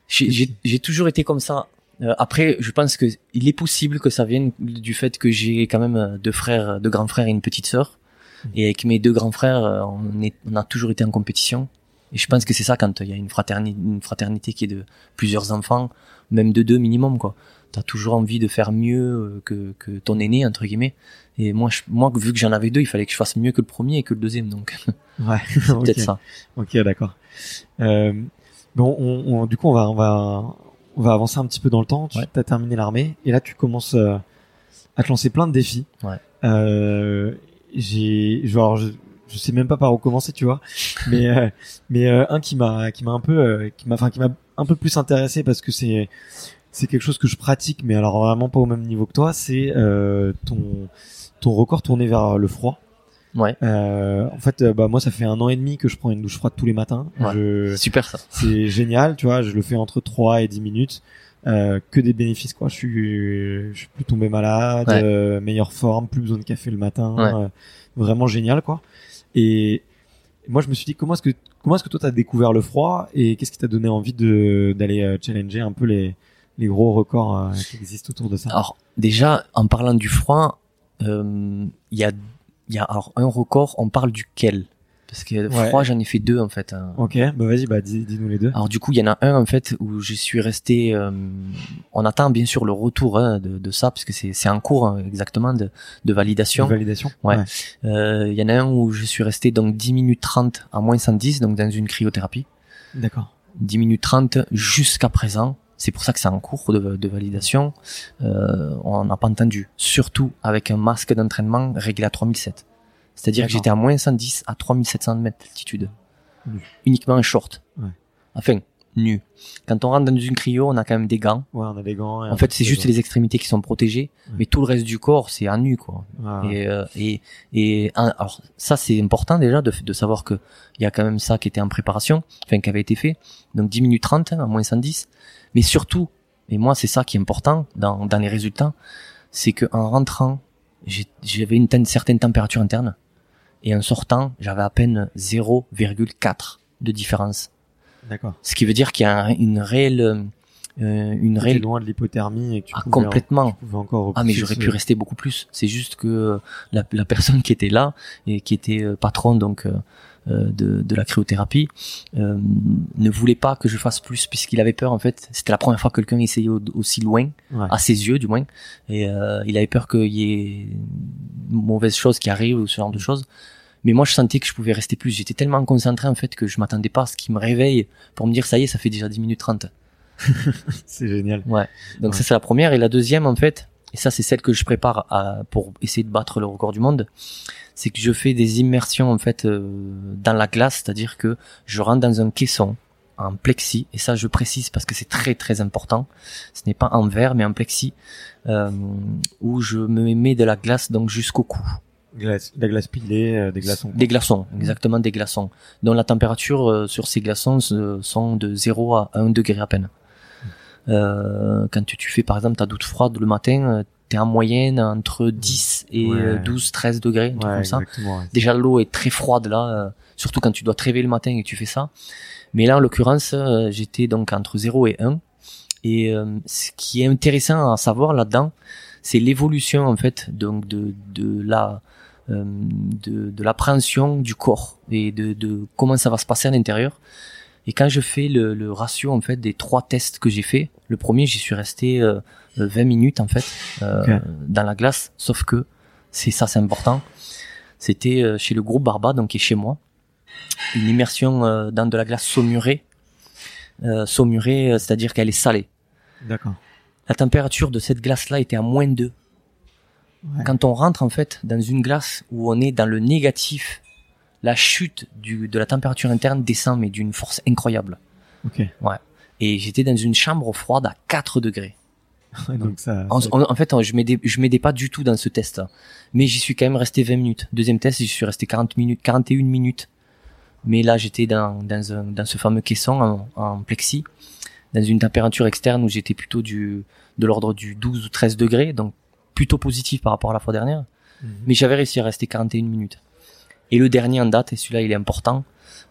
J'ai- toujours été comme ça. Euh, après, je pense que il est possible que ça vienne du fait que j'ai quand même euh, deux frères, deux grands frères et une petite sœur. Et avec mes deux grands frères, euh, on, est, on a toujours été en compétition. Et je pense que c'est ça quand il y a une fraternité, une fraternité qui est de plusieurs enfants, même de deux minimum, quoi. T'as toujours envie de faire mieux euh, que, que ton aîné, entre guillemets. Et moi, je, moi, vu que j'en avais deux, il fallait que je fasse mieux que le premier et que le deuxième, donc Ouais, c'est peut-être ça. Ok, d'accord. Euh, bon, on, on- du coup, on va, on va, on va avancer un petit peu dans le temps. Tu Ouais. as terminé l'armée et là, tu commences euh, à te lancer plein de défis. Ouais. Euh, j'ai, genre, je, je sais même pas par où commencer, tu vois. Mais, euh, mais euh, un qui m'a, qui m'a un peu, euh, qui m'a, enfin, qui m'a un peu plus intéressé parce que c'est, c'est quelque chose que je pratique, mais alors vraiment pas au même niveau que toi. C'est euh, ton, ton record tourné vers le froid. Ouais, Euh, en fait, euh, bah moi, ça fait un an et demi que je prends une douche froide tous les matins. Ouais. Je- super ça. C'est génial, tu vois. Je le fais entre 3 et 10 minutes. Euh, que des bénéfices, quoi. Je suis, je suis plus tombé malade, Ouais. euh, meilleure forme, plus besoin de café le matin. Ouais. euh, vraiment génial, quoi. Et moi, je me suis dit, comment est-ce que, comment est-ce que toi t'as découvert le froid et qu'est-ce qui t'a donné envie de d'aller euh, challenger un peu les les gros records euh, qui existent autour de ça. Alors déjà, en parlant du froid, euh, il y a, y a alors un record. On parle duquel? Parce que Ouais. froid, j'en ai fait deux en fait. hein. Ok, bah vas-y, bah dis, dis-nous les deux. Alors du coup, il y en a un en fait où je suis resté. euh, on attend bien sûr le retour hein, de, de ça parce que c'est c'est en cours hein, exactement de, de validation. Validation. Ouais. Euh, Il y en a un où je suis resté donc 10 minutes 30 à moins 110 donc dans une cryothérapie. D'accord. 10 minutes 30 jusqu'à présent. C'est pour ça que c'est en cours de, de validation. Euh, on n'a pas entendu. Surtout avec un masque d'entraînement réglé à 3007. C'est-à-dire que j'étais à moins 110 à 3700 mètres d'altitude. Uniquement en short. Ouais. Enfin, nu. Quand on rentre dans une cryo, on a quand même des gants. Ouais, on a des gants. En fait, c'est juste les extrémités qui sont protégées, Ouais. mais tout le reste du corps, c'est à nu, quoi. Ouais. Et, euh, et, et alors ça c'est important déjà de, de savoir que il y a quand même ça qui était en préparation, enfin qui avait été fait. Donc 10 minutes 30 hein, à moins 110. Mais surtout, et moi c'est ça qui est important dans, dans les résultats, c'est que en rentrant, j'avais une, certaine température interne et en sortant, j'avais à peine 0,4 de différence. D'accord. Ce qui veut dire qu'il y a un- une réelle euh, une réelle loin de l'hypothermie et que tu ah, pouvais en- complètement. tu pouvais encore Ah mais j'aurais pu rester beaucoup plus. C'est juste que euh, la, la personne qui était là et qui était euh, patron donc euh, euh, de, de la cryothérapie euh, ne voulait pas que je fasse plus puisqu'il avait peur en fait. C'était la première fois que quelqu'un essayait au- aussi loin, Ouais. à ses yeux du moins, et euh, il avait peur qu'il y ait une mauvaise chose qui arrive ou ce genre de choses. Mais moi je sentais que je pouvais rester plus. J'étais tellement concentré en fait que je m'attendais pas à ce qui me réveille pour me dire ça y est ça fait déjà 10 minutes 30. C'est génial. Ouais. Donc Ouais. ça c'est la première et la deuxième en fait, et ça c'est celle que je prépare à, pour essayer de battre le record du monde, c'est que je fais des immersions en fait euh, dans la glace, c'est-à-dire que je rentre dans un caisson en plexi et ça je précise parce que c'est très très important. Ce n'est pas en verre mais en plexi euh, où je me mets de la glace donc jusqu'au cou. Glace, la glace pilée, euh, des glaçons. Des glaçons, exactement des glaçons. dont la température euh, sur ces glaçons euh, sont de 0 à 1 degré à peine. Euh, quand tu, tu fais par exemple ta douche froide le matin, euh, t'es en moyenne entre 10 et Ouais. euh, 12, 13 degrés, Ouais, comme ça. ouais. Déjà l'eau est très froide là, euh, surtout quand tu dois te réveiller le matin et que tu fais ça. Mais là en l'occurrence, euh, j'étais donc entre 0 et 1. Et euh, ce qui est intéressant à savoir là-dedans, c'est l'évolution en fait donc de, de la de, de l'appréhension du corps et de, de comment ça va se passer à l'intérieur. Et quand je fais le, le ratio en fait des trois tests que j'ai fait, le premier j'y suis resté euh, 20 minutes en fait euh, dans la glace, sauf que c'est ça c'est important. C'était euh, chez le groupe Barba, donc qui est chez moi, une immersion euh, dans de la glace saumurée. Euh, saumurée, euh, c'est-à-dire qu'elle est salée. D'accord. La température de cette glace-là était à moins 2. Ouais. Quand on rentre en fait dans une glace où on est dans le négatif, la chute du, de la température interne descend mais d'une force incroyable. Ok. Et j'étais dans une chambre froide à 4 degrés. Donc ça. En, ça- en- en fait, je m'aidais, je m'aidais pas du tout dans ce test. Mais j'y suis quand même resté 20 minutes. Deuxième test, j'y suis resté 40 minutes, 41 minutes. Mais là, j'étais dans, dans, un- dans ce fameux caisson en, en plexi, dans une température externe où j'étais plutôt du, de l'ordre du 12 ou 13 degrés, donc plutôt positif par rapport à la fois dernière. Mhm. Mais j'avais réussi à rester 41 minutes. Et le dernier en date, et celui-là il est important,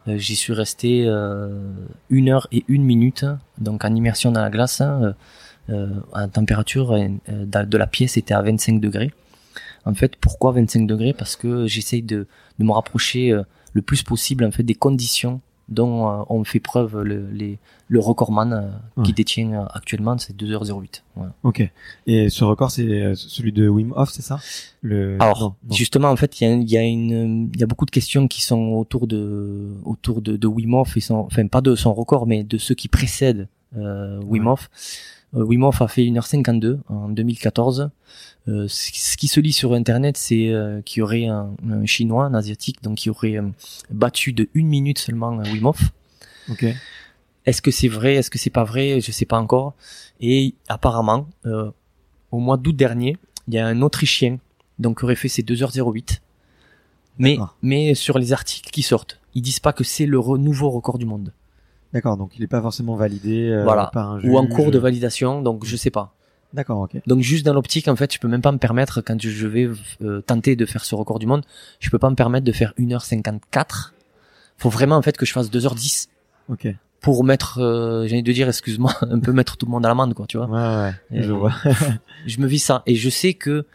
euh, j'y suis resté euh, une heure et une minute, donc en immersion dans la glace, hein, euh, en température de la pièce était à 25 degrés. En fait, pourquoi 25 degrés? Parce que j'essaye de, de me rapprocher le plus possible en fait des conditions dont euh, ont fait preuve le, les, le recordman euh, qui Ouais. détient euh, actuellement, c'est 2h08. Voilà. Ok. Et ce record, c'est euh, celui de Wim Hof, c'est ça? Le. Alors, non, non. justement, en fait, il y a, y a une, il y a beaucoup de questions qui sont autour de, autour de, de Wim Hof et son, enfin pas de son record, mais de ceux qui précèdent euh, Wim. Hof. Wim Hof a fait 1h52 en 2014. Euh, ce, qui- se lit sur Internet, c'est euh, qu'il y aurait un, un Chinois, un Asiatique, donc qui aurait euh, battu de une minute seulement euh, Wim Hof. Est-ce que c'est vrai? Est-ce que c'est pas vrai? Je sais pas encore. Et apparemment, euh, au mois d'août dernier, il y a un Autrichien donc qui aurait fait ses 2h08. Mais mais sur les articles qui sortent, ils disent pas que c'est le re- nouveau record du monde. D'accord. Donc il est pas forcément validé euh, Voilà. par un Ou en cours de validation, donc je sais pas. D'accord. Ok. Donc juste dans l'optique, en fait, je peux même pas me permettre quand je vais euh, tenter de faire ce record du monde, je peux pas me permettre de faire 1h54. Faut vraiment en fait que je fasse 2h10 Ok. Ouais, pour mettre, euh, j'ai envie de dire, excuse-moi, un peu mettre tout le monde à l'amende, quoi, tu vois. ouais. Et- Je vois. je me vis ça et je sais que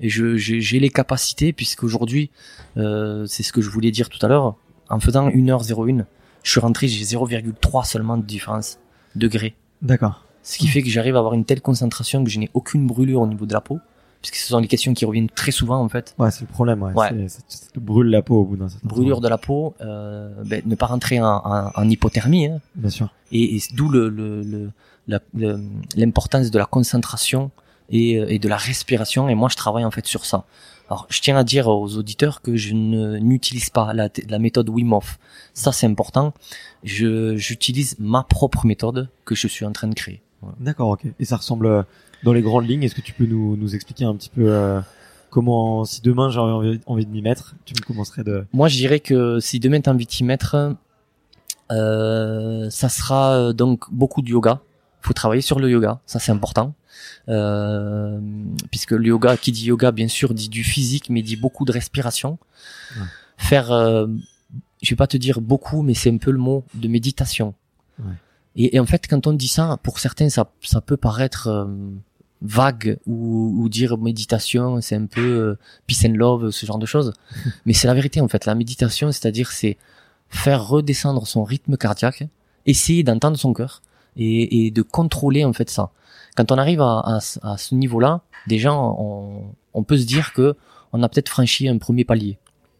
je j'ai les capacités puisqu'aujourd'hui euh, c'est ce que je voulais dire tout à l'heure en faisant 1h01 je suis rentré j'ai 0,3 seulement de différence degrés D'accord. ce qui fait que j'arrive à avoir une telle concentration que je n'ai aucune brûlure au niveau de la peau puisque ce sont les questions qui reviennent très souvent en fait Ouais, c'est le problème. Ouais. Ça te brûle la peau au bout d'un certain temps. brûlure de la peau euh, ben, ne pas rentrer en, en, en hypothermie hein, Bien sûr. et, et d'où le, le, le- l'importance de la concentration et, euh, et de la respiration et moi je travaille en fait sur ça alors je tiens à dire aux auditeurs que je ne n'utilise pas la, la méthode Wim Hof ça c'est important je j'utilise ma propre méthode que je suis en train de créer Voilà. D'accord. Ok. Et ça ressemble euh, dans les grandes lignes. Est-ce que tu peux nous nous expliquer un petit peu euh, comment, si demain j'avais envie, envie de m'y mettre, tu me commencerais de. moi je dirais que si demain t'as envie de t'y mettre euh, ça sera euh, donc beaucoup de yoga faut travailler sur le yoga. Ça c'est important. Euh, puisque le yoga qui dit yoga bien sûr dit du physique mais dit beaucoup de respiration. Ouais. faire euh, je vais pas te dire beaucoup mais c'est un peu le mot de méditation. Ouais. et, et en fait quand on dit ça pour certains ça ça peut paraître euh, vague ou, ou dire méditation c'est un peu euh, peace and love ce genre de choses. Mais c'est la vérité en fait. La méditation c'est-à-dire c'est faire redescendre son rythme cardiaque essayer d'entendre son cœur et, et de contrôler en fait ça quand on arrive à, à, ce- à ce niveau-là déjà on, on peut se dire que on a peut-être franchi un premier palier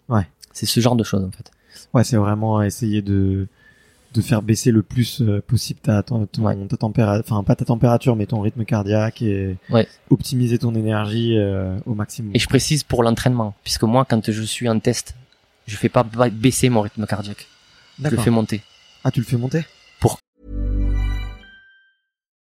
Ouais. c'est ce genre de choses en fait Ouais, c'est vraiment essayer de de faire baisser le plus euh, possible ta ton, ton- Ouais. ta température, enfin pas ta température, mais ton rythme cardiaque et Ouais. optimiser ton énergie euh, au maximum. et je précise pour l'entraînement puisque moi quand je suis en test je fais pas ba- baisser mon rythme cardiaque je le fais monter Ah, tu le fais monter?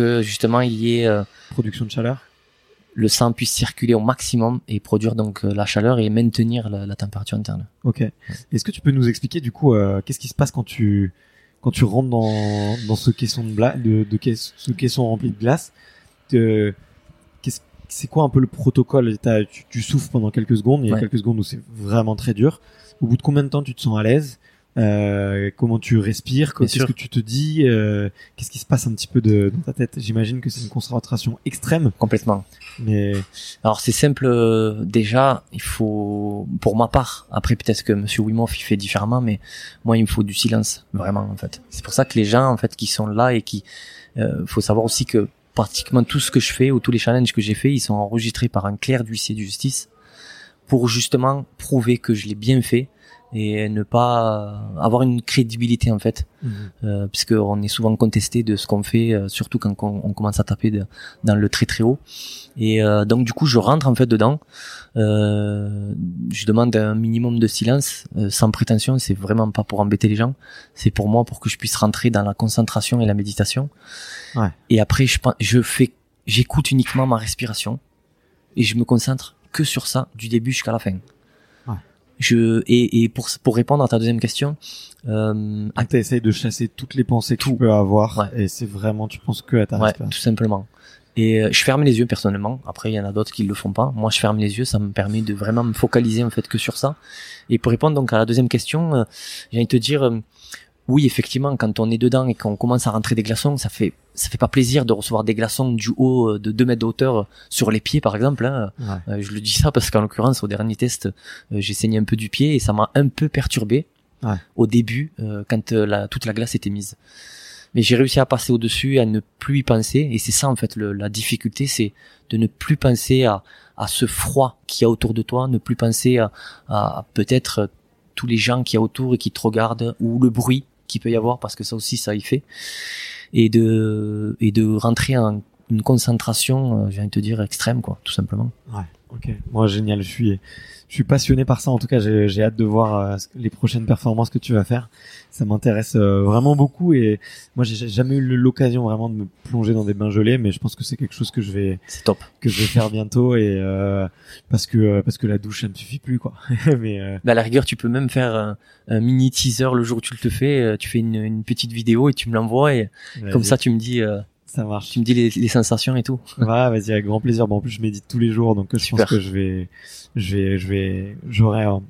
Que justement il y ait euh, Production de chaleur le sang puisse circuler au maximum et produire donc euh, la chaleur et maintenir la, la température interne. Ok. Est-ce que tu peux nous expliquer du coup euh, qu'est-ce qui se passe quand tu quand tu rentres dans dans ce caisson de bla de, de caisse- ce caisson rempli de glace qu'est-ce- C'est quoi un peu le protocole? Tu, tu souffles pendant quelques secondes. Il y a Ouais. quelques secondes où c'est vraiment très dur. Au bout de combien de temps tu te sens à l'aise? Euh, Comment tu respires Qu'est-ce que tu te dis Euh, Qu'est-ce qui se passe un petit peu de, dans ta tête J'imagine que c'est une concentration extrême, Complètement. mais Alors c'est simple euh, déjà, il faut pour ma part, après peut-être que monsieur Wimoff il fait différemment mais moi il me faut du silence vraiment en fait. C'est pour ça que les gens en fait qui sont là et qui euh, faut savoir aussi que pratiquement tout ce que je fais ou tous les challenges que j'ai fait, ils sont enregistrés par un clerc d'huissier de justice pour justement prouver que je l'ai bien fait et ne pas avoir une crédibilité en fait euh, puisque on est souvent contesté de ce qu'on fait, euh, surtout quand on, on commence à taper de- dans le très très haut. Et euh, donc du coup, je rentre en fait dedans. Euh, je demande un minimum de silence, euh, sans prétention. C'est vraiment pas pour embêter les gens. C'est pour moi, pour que je puisse rentrer dans la concentration et la méditation. Ouais. Et après, je, je fais, j'écoute uniquement ma respiration et je me concentre que sur ça du début jusqu'à la fin. Je et, et pour pour répondre à ta deuxième question, euh, Ah, t'essayes de chasser toutes les pensées que Tout. tu peux avoir Ouais. et c'est vraiment tu penses que à ta Ouais, tout simplement. Et euh, je ferme les yeux personnellement. Après, il y en a d'autres qui le font pas. Moi, je ferme les yeux. Ça me permet de vraiment me focaliser en fait que sur ça. Et pour répondre donc à la deuxième question, euh, j'ai envie de te dire, euh, oui, effectivement, quand on est dedans et qu'on commence à rentrer des glaçons, ça fait ça fait pas plaisir de recevoir des glaçons du haut euh, de 2 mètres de hauteur euh, sur les pieds, par exemple. hein. Ouais. Euh, je le dis ça parce qu'en l'occurrence, au dernier test, j'ai saigné un peu du pied et ça m'a un peu perturbé Ouais. au début quand la, toute la glace était mise. Mais j'ai réussi à passer au-dessus, à ne plus y penser. Et c'est ça, en fait, le- la difficulté, c'est de ne plus penser à, à ce froid qu'il y a autour de toi, ne plus penser à, à peut-être tous les gens qui y a autour et qui te regardent, ou le bruit qu'il peut y avoir, parce que ça aussi, ça y fait. Et de, et de rentrer en une concentration, euh, j'ai envie de te dire, extrême, quoi, tout simplement. Ouais, ok. Moi, génial. Je suis, je suis passionné par ça. En tout cas, j'ai j'ai hâte de voir euh, les prochaines performances que tu vas faire. Ça m'intéresse euh, vraiment beaucoup et moi, j'ai jamais eu l'occasion vraiment de me plonger dans des bains gelés, mais je pense que c'est quelque chose que je vais C'est top. que je vais faire bientôt et euh, parce que euh, parce que la douche, ça me suffit plus, quoi. mais euh, Bah, à la rigueur, tu peux même faire un, un mini teaser le jour où tu le te fais. Tu fais une, une petite vidéo et tu me l'envoies et comme ça, tu me dis, euh, ça marche. tu me dis les, les sensations et tout. Ouais, vas-y, avec grand plaisir. Bon, en plus, je médite tous les jours, donc euh, je Super. pense que je vais, je vais, je vais, j'aurai un,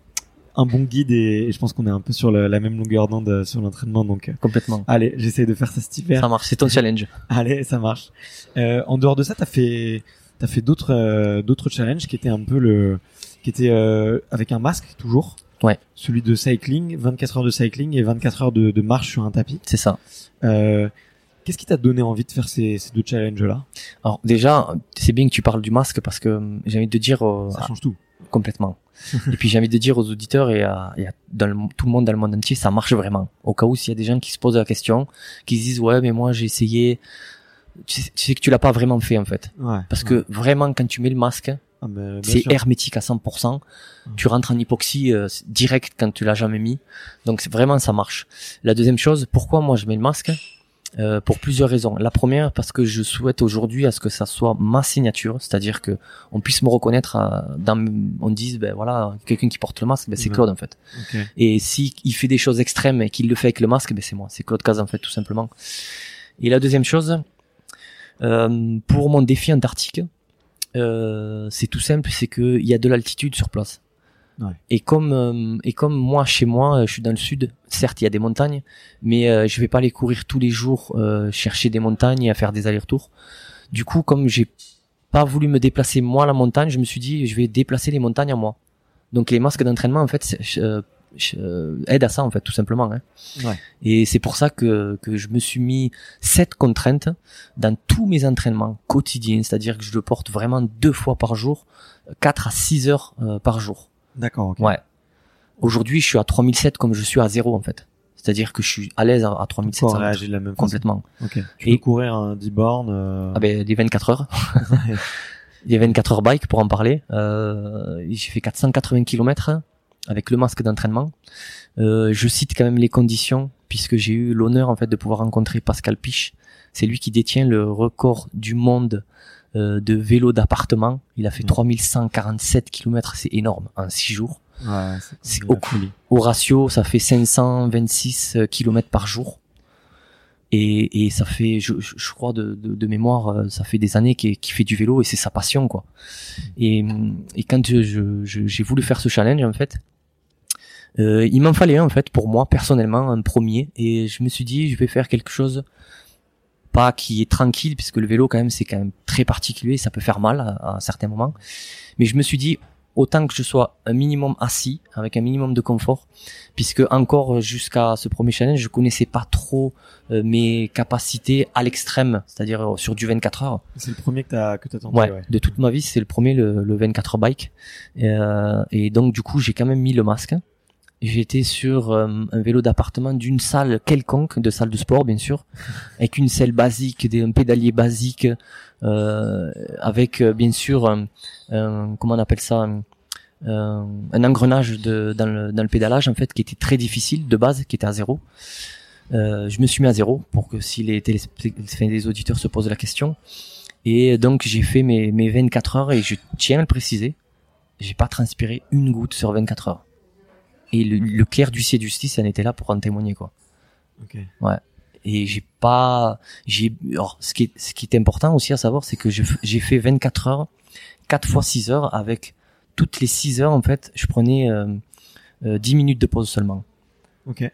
un bon guide et, et je pense qu'on est un peu sur le- la même longueur d'onde euh, sur l'entraînement, donc. euh, Complètement. Allez, j'essaie de faire ça cet hiver. Ça marche, c'est ton challenge. Allez, ça marche. Euh, en dehors de ça, t'as fait, t'as fait d'autres, euh, d'autres challenges qui étaient un peu le, qui étaient euh, avec un masque toujours. Ouais. Celui de cycling, 24 heures de cycling et 24 heures de, de marche sur un tapis. C'est ça. Euh, Qu'est-ce qui t'a donné envie de faire ces, ces deux challenges-là? Alors déjà, c'est bien que tu parles du masque parce que euh, j'ai envie de dire euh, Ça ah, change tout. complètement. et puis j'ai envie de dire aux auditeurs et à, et à dans le- tout le monde dans le monde entier, ça marche vraiment. Au cas où s'il y a des gens qui se posent la question, qui se disent ouais mais moi j'ai essayé, tu sais, tu sais que tu l'as pas vraiment fait en fait. Ouais. Parce ouais. que vraiment quand tu mets le masque, Ah, ben, c'est sûr. hermétique à 100%. Tu rentres en hypoxie euh, direct quand tu l'as jamais mis. Donc c'est vraiment ça marche. La deuxième chose, pourquoi moi je mets le masque? Euh, Pour plusieurs raisons. La première parce que je souhaite aujourd'hui à ce que ça soit ma signature, c'est-à-dire que on puisse me reconnaître à- dans on dise ben voilà quelqu'un qui porte le masque, ben c'est Ouais. Claude en fait. Et si il fait des choses extrêmes et qu'il le fait avec le masque, ben c'est moi, c'est Claude Caz en fait tout simplement. Et la deuxième chose, euh, pour mon défi antarctique, euh, c'est tout simple, c'est que il y a de l'altitude sur place. Ouais. Et comme euh, et comme moi chez moi, euh, je suis dans le sud. Certes, il y a des montagnes, mais euh, je vais pas aller courir tous les jours euh, chercher des montagnes et à faire des allers-retours. Du coup, comme j'ai pas voulu me déplacer moi à la montagne, je me suis dit je vais déplacer les montagnes à moi. Donc les masques d'entraînement en fait euh, euh, aide à ça en fait tout simplement. Hein. Ouais. Et c'est pour ça que que je me suis mis cette contrainte dans tous mes entraînements quotidiens, c'est-à-dire que je le porte vraiment deux fois par jour, 4 à 6 heures euh, par jour. D'accord. ok. Ouais. Aujourd'hui, je suis à 3007 comme je suis à zéro en fait. C'est-à-dire que je suis à l'aise à, à Ton 3700 corps mètres, réagit de la même façon. complètement. Ok. Tu Et- peux courir un 10 bornes. euh, Ah ben les 24 heures. les 24 heures bike pour en parler. Euh, j'ai fait 480 km avec le masque d'entraînement. Euh, je cite quand même les conditions puisque j'ai eu l'honneur en fait de pouvoir rencontrer Pascal Piche. C'est lui qui détient le record du monde euh, de vélo d'appartement. Il a fait Mhm. 3147 km, c'est énorme en 6 jours. Ouais, C'est au. Au ratio, ça fait 526 km par jour. Et, et ça fait, je, je crois de, de, de mémoire, euh, ça fait des années qu'il fait du vélo et c'est sa passion, quoi. Et, et quand je- je- je- j'ai voulu faire ce challenge, en fait, euh, il m'en fallait un, en fait, pour moi, personnellement, un premier. Et je me suis dit, je vais faire quelque chose, pas qui est tranquille, puisque le vélo, quand même, c'est quand même très particulier, ça peut faire mal à, à certains moments. Mais je me suis dit, autant que je sois un minimum assis, avec un minimum de confort, puisque encore jusqu'à ce premier challenge, je connaissais pas trop euh, mes capacités à l'extrême, c'est-à-dire euh, sur du 24 heures. C'est le premier que t'as que t'as tenté. Ouais, Ouais. de toute ma vie, c'est le premier, le, le 24 heures bike. Euh, et donc du coup, j'ai quand même mis le masque. J'étais sur euh, un vélo d'appartement d'une salle quelconque, de salle de sport bien sûr, avec une selle basique, des, un pédalier basique, euh, avec euh, bien sûr un, un- comment on appelle ça, un, un- engrenage de, dans, le, dans le pédalage en fait qui était très difficile de base, qui était à zéro. Euh, je me suis mis à zéro pour que si les, enfin, les auditeurs se posent la question. Et donc j'ai fait mes, mes 24 heures et je tiens à le préciser, j'ai pas transpiré une goutte sur 24 heures. Et le, le clair du justice, ça en était là pour en témoigner quoi. Ok. Et j'ai pas, j'ai, alors, ce qui est, ce qui est important aussi à savoir, c'est que j'ai fait 24 heures, 4 fois 6 heures avec toutes les 6 heures en fait, je prenais euh, euh, 10 minutes de pause seulement. Ok.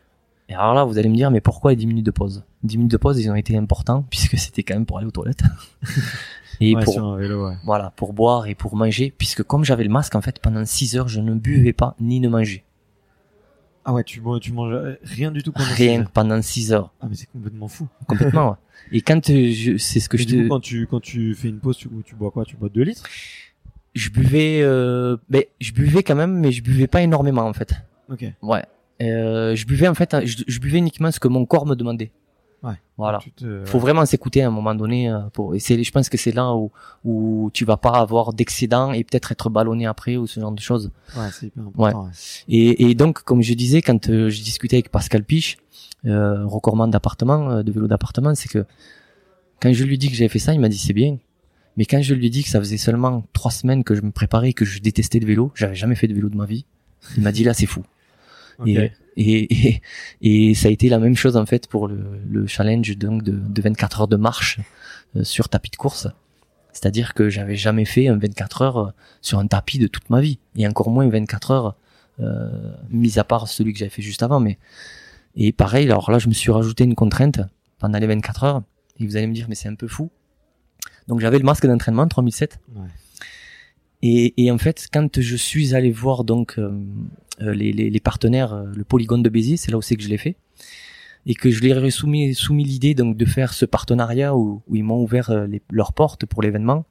Et alors là, vous allez me dire, mais pourquoi les 10 minutes de pause? 10 minutes de pause, ils ont été importants puisque c'était quand même pour aller aux toilettes. et ouais, pour, vélo, ouais. voilà, pour boire et pour manger, puisque comme j'avais le masque, en fait, pendant 6 heures, je ne buvais pas ni ne mangeais. Ah ouais, tu, tu manges euh, rien du tout pendant Rien pendant 6 heures. Ah mais c'est complètement fou. Complètement, ouais. Et quand euh, je, c'est ce que Et je du te, coup, quand tu quand tu fais une pause, tu, tu bois quoi? Tu bois 2 litres? Je buvais, euh, ben, je buvais quand même, mais je buvais pas énormément, en fait. Ok. Ouais. Euh, je buvais, en fait, je, je buvais uniquement ce que mon corps me demandait. Ouais. Voilà. Te, Faut vraiment s'écouter à un moment donné euh, pour et c'est je pense que c'est là où où tu vas pas avoir d'excédent et peut-être être ballonné après ou ce genre de choses. Ouais, c'est hyper important. Ouais. Et, et donc comme je disais quand euh, je discutais avec Pascal Piche, euh, recordman d'appartement euh, de vélo d'appartement, c'est que quand je lui dis que j'avais fait ça, il m'a dit c'est bien. Mais quand je lui dis que ça faisait seulement trois semaines que je me préparais, que je détestais le vélo, j'avais jamais fait de vélo de ma vie, il m'a dit là c'est fou. Et, et, et, et ça a été la même chose en fait pour le, le challenge donc de, de 24 heures de marche euh, sur tapis de course. C'est-à-dire que j'avais jamais fait un 24 heures euh, sur un tapis de toute ma vie, et encore moins 24 heures, euh, mis à part celui que j'avais fait juste avant. Mais et pareil, alors là je me suis rajouté une contrainte pendant les 24 heures, et vous allez me dire mais c'est un peu fou. Donc j'avais le masque d'entraînement 3007. Ouais. Et, et en fait, quand je suis allé voir donc euh, euh, les, les, les partenaires, euh, le polygone de Béziers, c'est là où c'est que je l'ai fait, et que je leur ai soumis, soumis l'idée donc de faire ce partenariat où, où ils m'ont ouvert euh, les- leurs portes pour l'événement.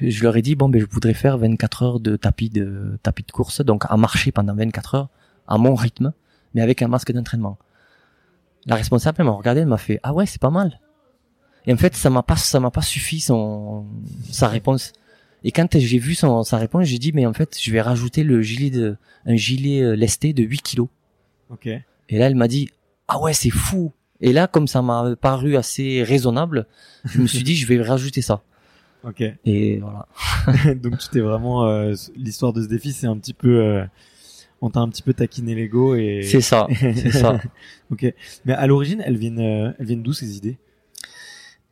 Je leur ai dit bon ben je voudrais faire 24 heures de tapis de tapis de course, donc à marcher pendant 24 heures à mon rythme, mais avec un masque d'entraînement. La responsable elle m'a regardé, elle m'a fait ah ouais c'est pas mal. Et en fait ça m'a pas ça m'a pas suffi son sa réponse. Et quand j'ai vu son, sa réponse, j'ai dit mais en fait je vais rajouter le gilet de un gilet euh, lesté de 8 kilos. Ok. Et là elle m'a dit ah ouais c'est fou. Et là comme ça m'a paru assez raisonnable, je me suis dit je vais rajouter ça. Ok. Et voilà. Donc tu t'es vraiment euh, l'histoire de ce défi, c'est un petit peu euh, on t'a un petit peu taquiné l'ego et C'est ça, c'est ça. ok. Mais à l'origine, elles viennent euh, elles viennent d'où ces idées?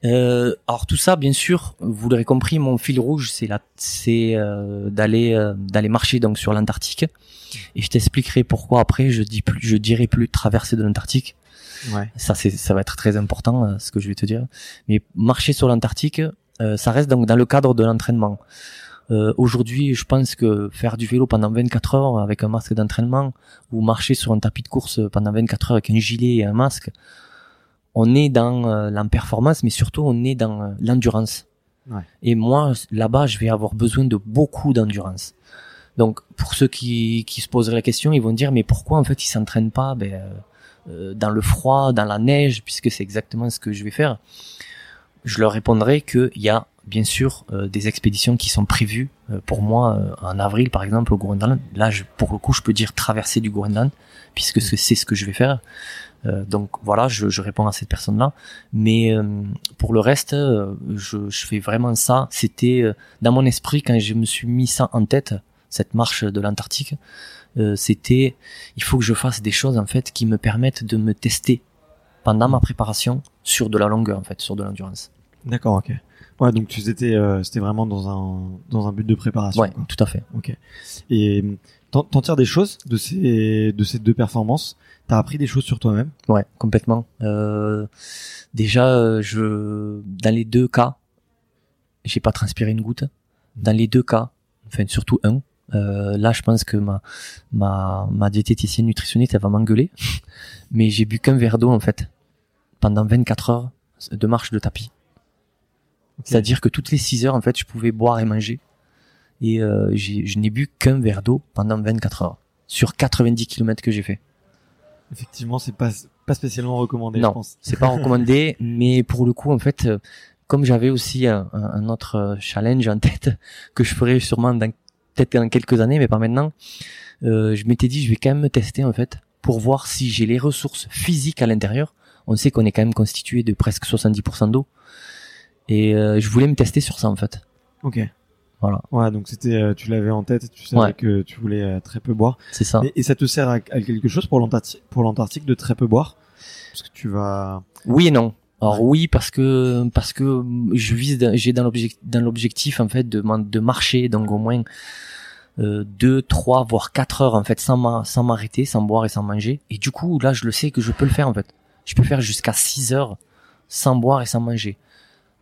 Euh, alors tout ça, bien sûr, vous l'aurez compris, mon fil rouge, c'est la, c'est euh, d'aller euh, d'aller marcher donc sur l'Antarctique. Et je t'expliquerai pourquoi après. Je dis plus, je dirai plus traverser de l'Antarctique. Ouais. Ça, c'est, ça va être très important, euh, ce que je vais te dire. Mais marcher sur l'Antarctique, euh, ça reste donc dans le cadre de l'entraînement. Euh, Aujourd'hui, je pense que faire du vélo pendant 24 heures avec un masque d'entraînement ou marcher sur un tapis de course pendant 24 heures avec un gilet et un masque, on est dans euh, la performance, mais surtout on est dans euh, l'endurance. Ouais. Et moi, là-bas, je vais avoir besoin de beaucoup d'endurance. Donc, pour ceux qui, qui se poseraient la question, ils vont dire, mais pourquoi en fait ils s'entraînent pas ben, euh, dans le froid, dans la neige, puisque c'est exactement ce que je vais faire? Je leur répondrai qu'il y a bien sûr euh, des expéditions qui sont prévues euh, pour moi en avril, par exemple, au Groenland. Là, je, pour le coup, je peux dire traverser du Groenland, puisque c'est c'est ce que je vais faire. Euh, donc voilà, je, je réponds à cette personne-là. Mais euh, pour le reste, euh, je, je fais vraiment ça. C'était dans mon esprit quand je me suis mis ça en tête, cette marche de l'Antarctique. C'était, il faut que je fasse des choses en fait qui me permettent de me tester pendant ma préparation sur de la longueur en fait, sur de l'endurance. D'accord, ok. Ouais, donc tu étais, c'était vraiment dans un dans un but de préparation. Ouais, quoi. tout à fait. Ok. Et t'en tires des choses de ces de ces deux performances? T'as appris des choses sur toi-même? Ouais, complètement. Euh, déjà, euh, je dans les deux cas, j'ai pas transpiré une goutte. Dans les deux cas, enfin surtout un. euh, là, je pense que ma ma ma diététicienne nutritionniste elle va m'engueuler, mais j'ai bu qu'un verre d'eau en fait pendant 24 heures de marche de tapis. C'est-à-dire que toutes les 6 heures en fait, je pouvais boire et manger, et euh, je n'ai bu qu'un verre d'eau pendant 24 heures sur 90 km que j'ai fait. Effectivement, c'est pas pas spécialement recommandé, Non. je pense. c'est pas recommandé, mais pour le coup, en fait, euh, comme j'avais aussi un, un- un autre euh, challenge en tête que je ferai sûrement dans peut-être dans quelques années, mais pas maintenant, euh, je m'étais dit je vais quand même me tester en fait pour voir si j'ai les ressources physiques à l'intérieur. On sait qu'on est quand même constitué de presque 70% d'eau, et euh, je voulais me tester sur ça en fait. Ok. Voilà, Ouais, donc c'était, euh, tu l'avais en tête, tu savais Ouais. que tu voulais euh, très peu boire. c'est ça. Et, et ça te sert à, à quelque chose pour l'Antarctique, pour l'Antarctique de très peu boire, parce que tu vas. Oui et non. Alors oui parce que parce que je vise j'ai dans l'objectif dans l'objectif en fait de de marcher donc au moins euh, deux trois voire quatre heures en fait sans m'a- sans m'arrêter sans boire et sans manger et du coup là je le sais que je peux le faire en fait je peux faire jusqu'à 6 heures sans boire et sans manger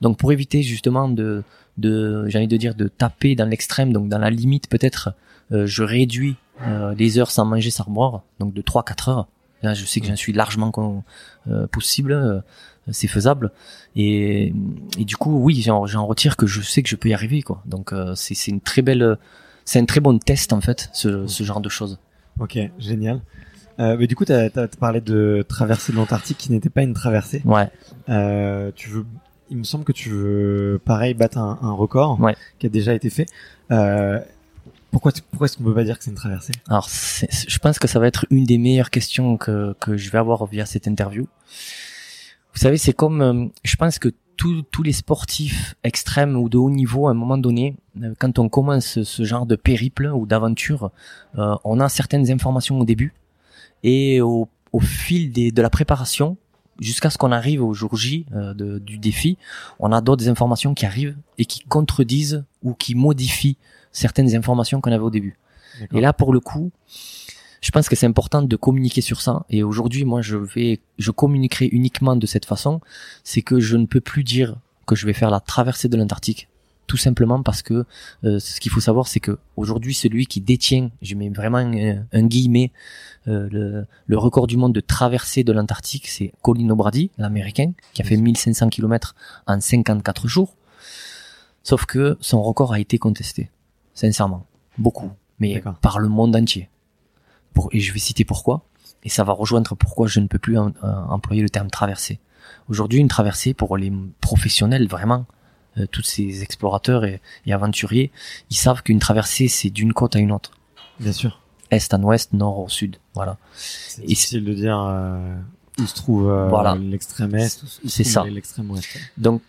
donc pour éviter justement de de j'ai envie de dire de taper dans l'extrême donc dans la limite peut-être euh, je réduis euh, les heures sans manger sans boire donc de 3 4 heures. Là je sais que j'en suis largement euh, possible c'est faisable. Et, et du coup oui j'en j'en retire que je sais que je peux y arriver quoi. Donc c'est c'est une très belle c'est un très bon test en fait ce, ce genre de choses. Ok, génial. Euh, mais du coup, t'as as, parlé de traversée de l'Antarctique qui n'était pas une traversée. ouais. Euh, tu veux, il me semble que tu veux, pareil, battre un, un record Ouais. qui a déjà été fait. Euh, pourquoi, pourquoi est-ce qu'on peut pas dire que c'est une traversée? Alors c'est- je pense que ça va être une des meilleures questions que que je vais avoir via cette interview vous savez c'est comme euh, je pense que tous tous les sportifs extrêmes ou de haut niveau à un moment donné euh, quand on commence ce genre de périple ou d'aventure euh, on a certaines informations au début et au, au fil des, de la préparation jusqu'à ce qu'on arrive au jour J euh, de- du défi, on a d'autres informations qui arrivent et qui contredisent ou qui modifient certaines informations qu'on avait au début. Et là, pour le coup, je pense que c'est important de communiquer sur ça. Et aujourd'hui, moi, je vais, je communiquerai uniquement de cette façon. C'est que je ne peux plus dire que je vais faire la traversée de l'Antarctique. Tout simplement parce que euh, ce qu'il faut savoir, c'est que aujourd'hui, celui qui détient, je mets vraiment un, un guillemet, euh, le, le record du monde de traversée de l'Antarctique, c'est Colin O'Brady, l'américain, qui a fait 1500 km en 54 jours. Sauf que son record a été contesté. Sincèrement. Beaucoup. Mais par le monde entier. Pour, et je vais citer pourquoi. Et ça va rejoindre pourquoi je ne peux plus en- euh, employer le terme traversée. Aujourd'hui, une traversée pour les professionnels, vraiment, euh, tous ces explorateurs et, et aventuriers, ils savent qu'une traversée, c'est d'une côte à une autre. Bien sûr. Est en ouest, nord au sud. Voilà. C'est difficile de dire euh, où se trouve euh, Voilà. l'extrême est, C'est ça. l'extrême ouest. Donc,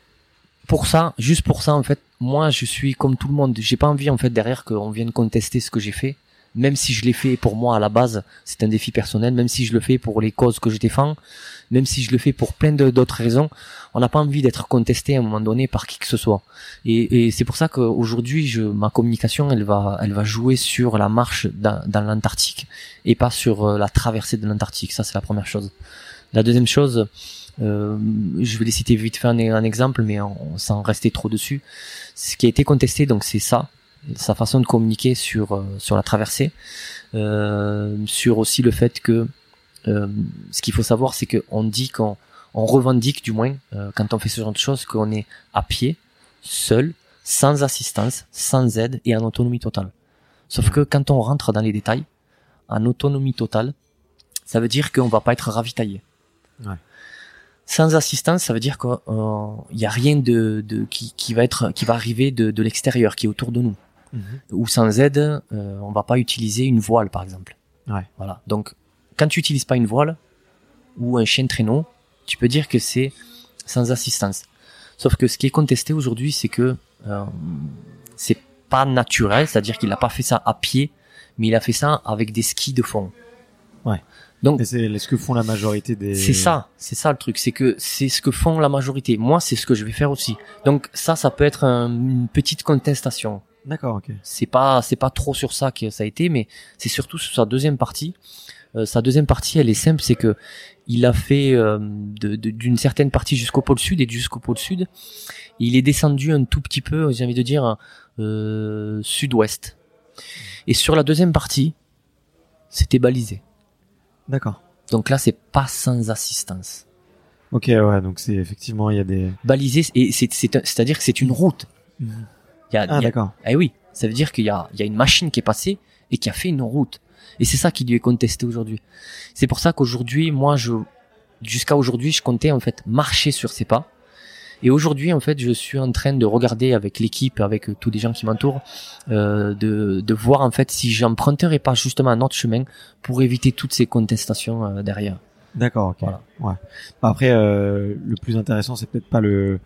pour ça, juste pour ça, en fait, moi, je suis comme tout le monde. J'ai pas envie, en fait, derrière qu'on vienne contester ce que j'ai fait. Même si je l'ai fait pour moi à la base, c'est un défi personnel. Même si je le fais pour les causes que je défends, même si je le fais pour plein d'autres raisons, on n'a pas envie d'être contesté à un moment donné par qui que ce soit. Et, et c'est pour ça qu'aujourd'hui, ma communication, elle va, elle va jouer sur la marche dans, dans l'Antarctique et pas sur euh, la traversée de l'Antarctique. Ça, c'est la première chose. La deuxième chose, euh, je vais les citer vite fait un, exemple, mais sans rester trop dessus. Ce qui a été contesté, donc c'est ça. Sa façon de communiquer sur euh, sur la traversée, euh, sur aussi le fait que euh, ce qu'il faut savoir, c'est que on dit qu'on on revendique du moins euh, quand on fait ce genre de choses qu'on est à pied, seul, sans assistance, sans aide et en autonomie totale. Sauf que quand on rentre dans les détails, en autonomie totale, ça veut dire qu'on va pas être ravitaillé. Ouais. Sans assistance, ça veut dire qu'il n'y a rien de, de qui, qui va être qui va arriver de, de l'extérieur, qui est autour de nous. Mhm. Ou sans aide, euh, on va pas utiliser une voile, par exemple. Ouais. Voilà. Donc, quand tu utilises pas une voile ou un chien traîneau, tu peux dire que c'est sans assistance. Sauf que ce qui est contesté aujourd'hui, c'est que euh, c'est pas naturel, c'est-à-dire qu'il n'a pas fait ça à pied, mais il a fait ça avec des skis de fond. Ouais. Donc c'est ce que font la majorité des. c'est ça, c'est ça le truc, c'est que c'est ce que font la majorité. Moi, c'est ce que je vais faire aussi. Donc ça, ça peut être un- une petite contestation. D'accord, ok. C'est pas, c'est pas trop sur ça que ça a été, mais c'est surtout sur sa deuxième partie. Euh, sa deuxième partie, elle est simple, c'est que il a fait euh, d'une certaine partie jusqu'au pôle sud et jusqu'au pôle sud. Il est descendu un tout petit peu, j'ai envie de dire euh, sud-ouest. Et sur la deuxième partie, c'était balisé. D'accord. Donc là, c'est pas sans assistance. Ok, ouais, donc c'est effectivement, il y a des. Balisé, et c'est, c'est, un- c'est-à-dire que c'est une route. Il y a, Ah, d'accord. Eh oui, ça veut dire qu'il y a, il y a une machine qui est passée et qui a fait une route. Et c'est ça qui lui est contesté aujourd'hui. C'est pour ça qu'aujourd'hui, moi, je, jusqu'à aujourd'hui, je comptais en fait marcher sur ses pas. Et aujourd'hui, en fait, je suis en train de regarder avec l'équipe, avec euh, tous les gens qui m'entourent, euh, de, de voir en fait si j'emprunterais pas justement un autre chemin pour éviter toutes ces contestations euh, derrière. D'accord, ok. Voilà. Ouais. Bah, Après, euh, le plus intéressant, c'est peut-être pas le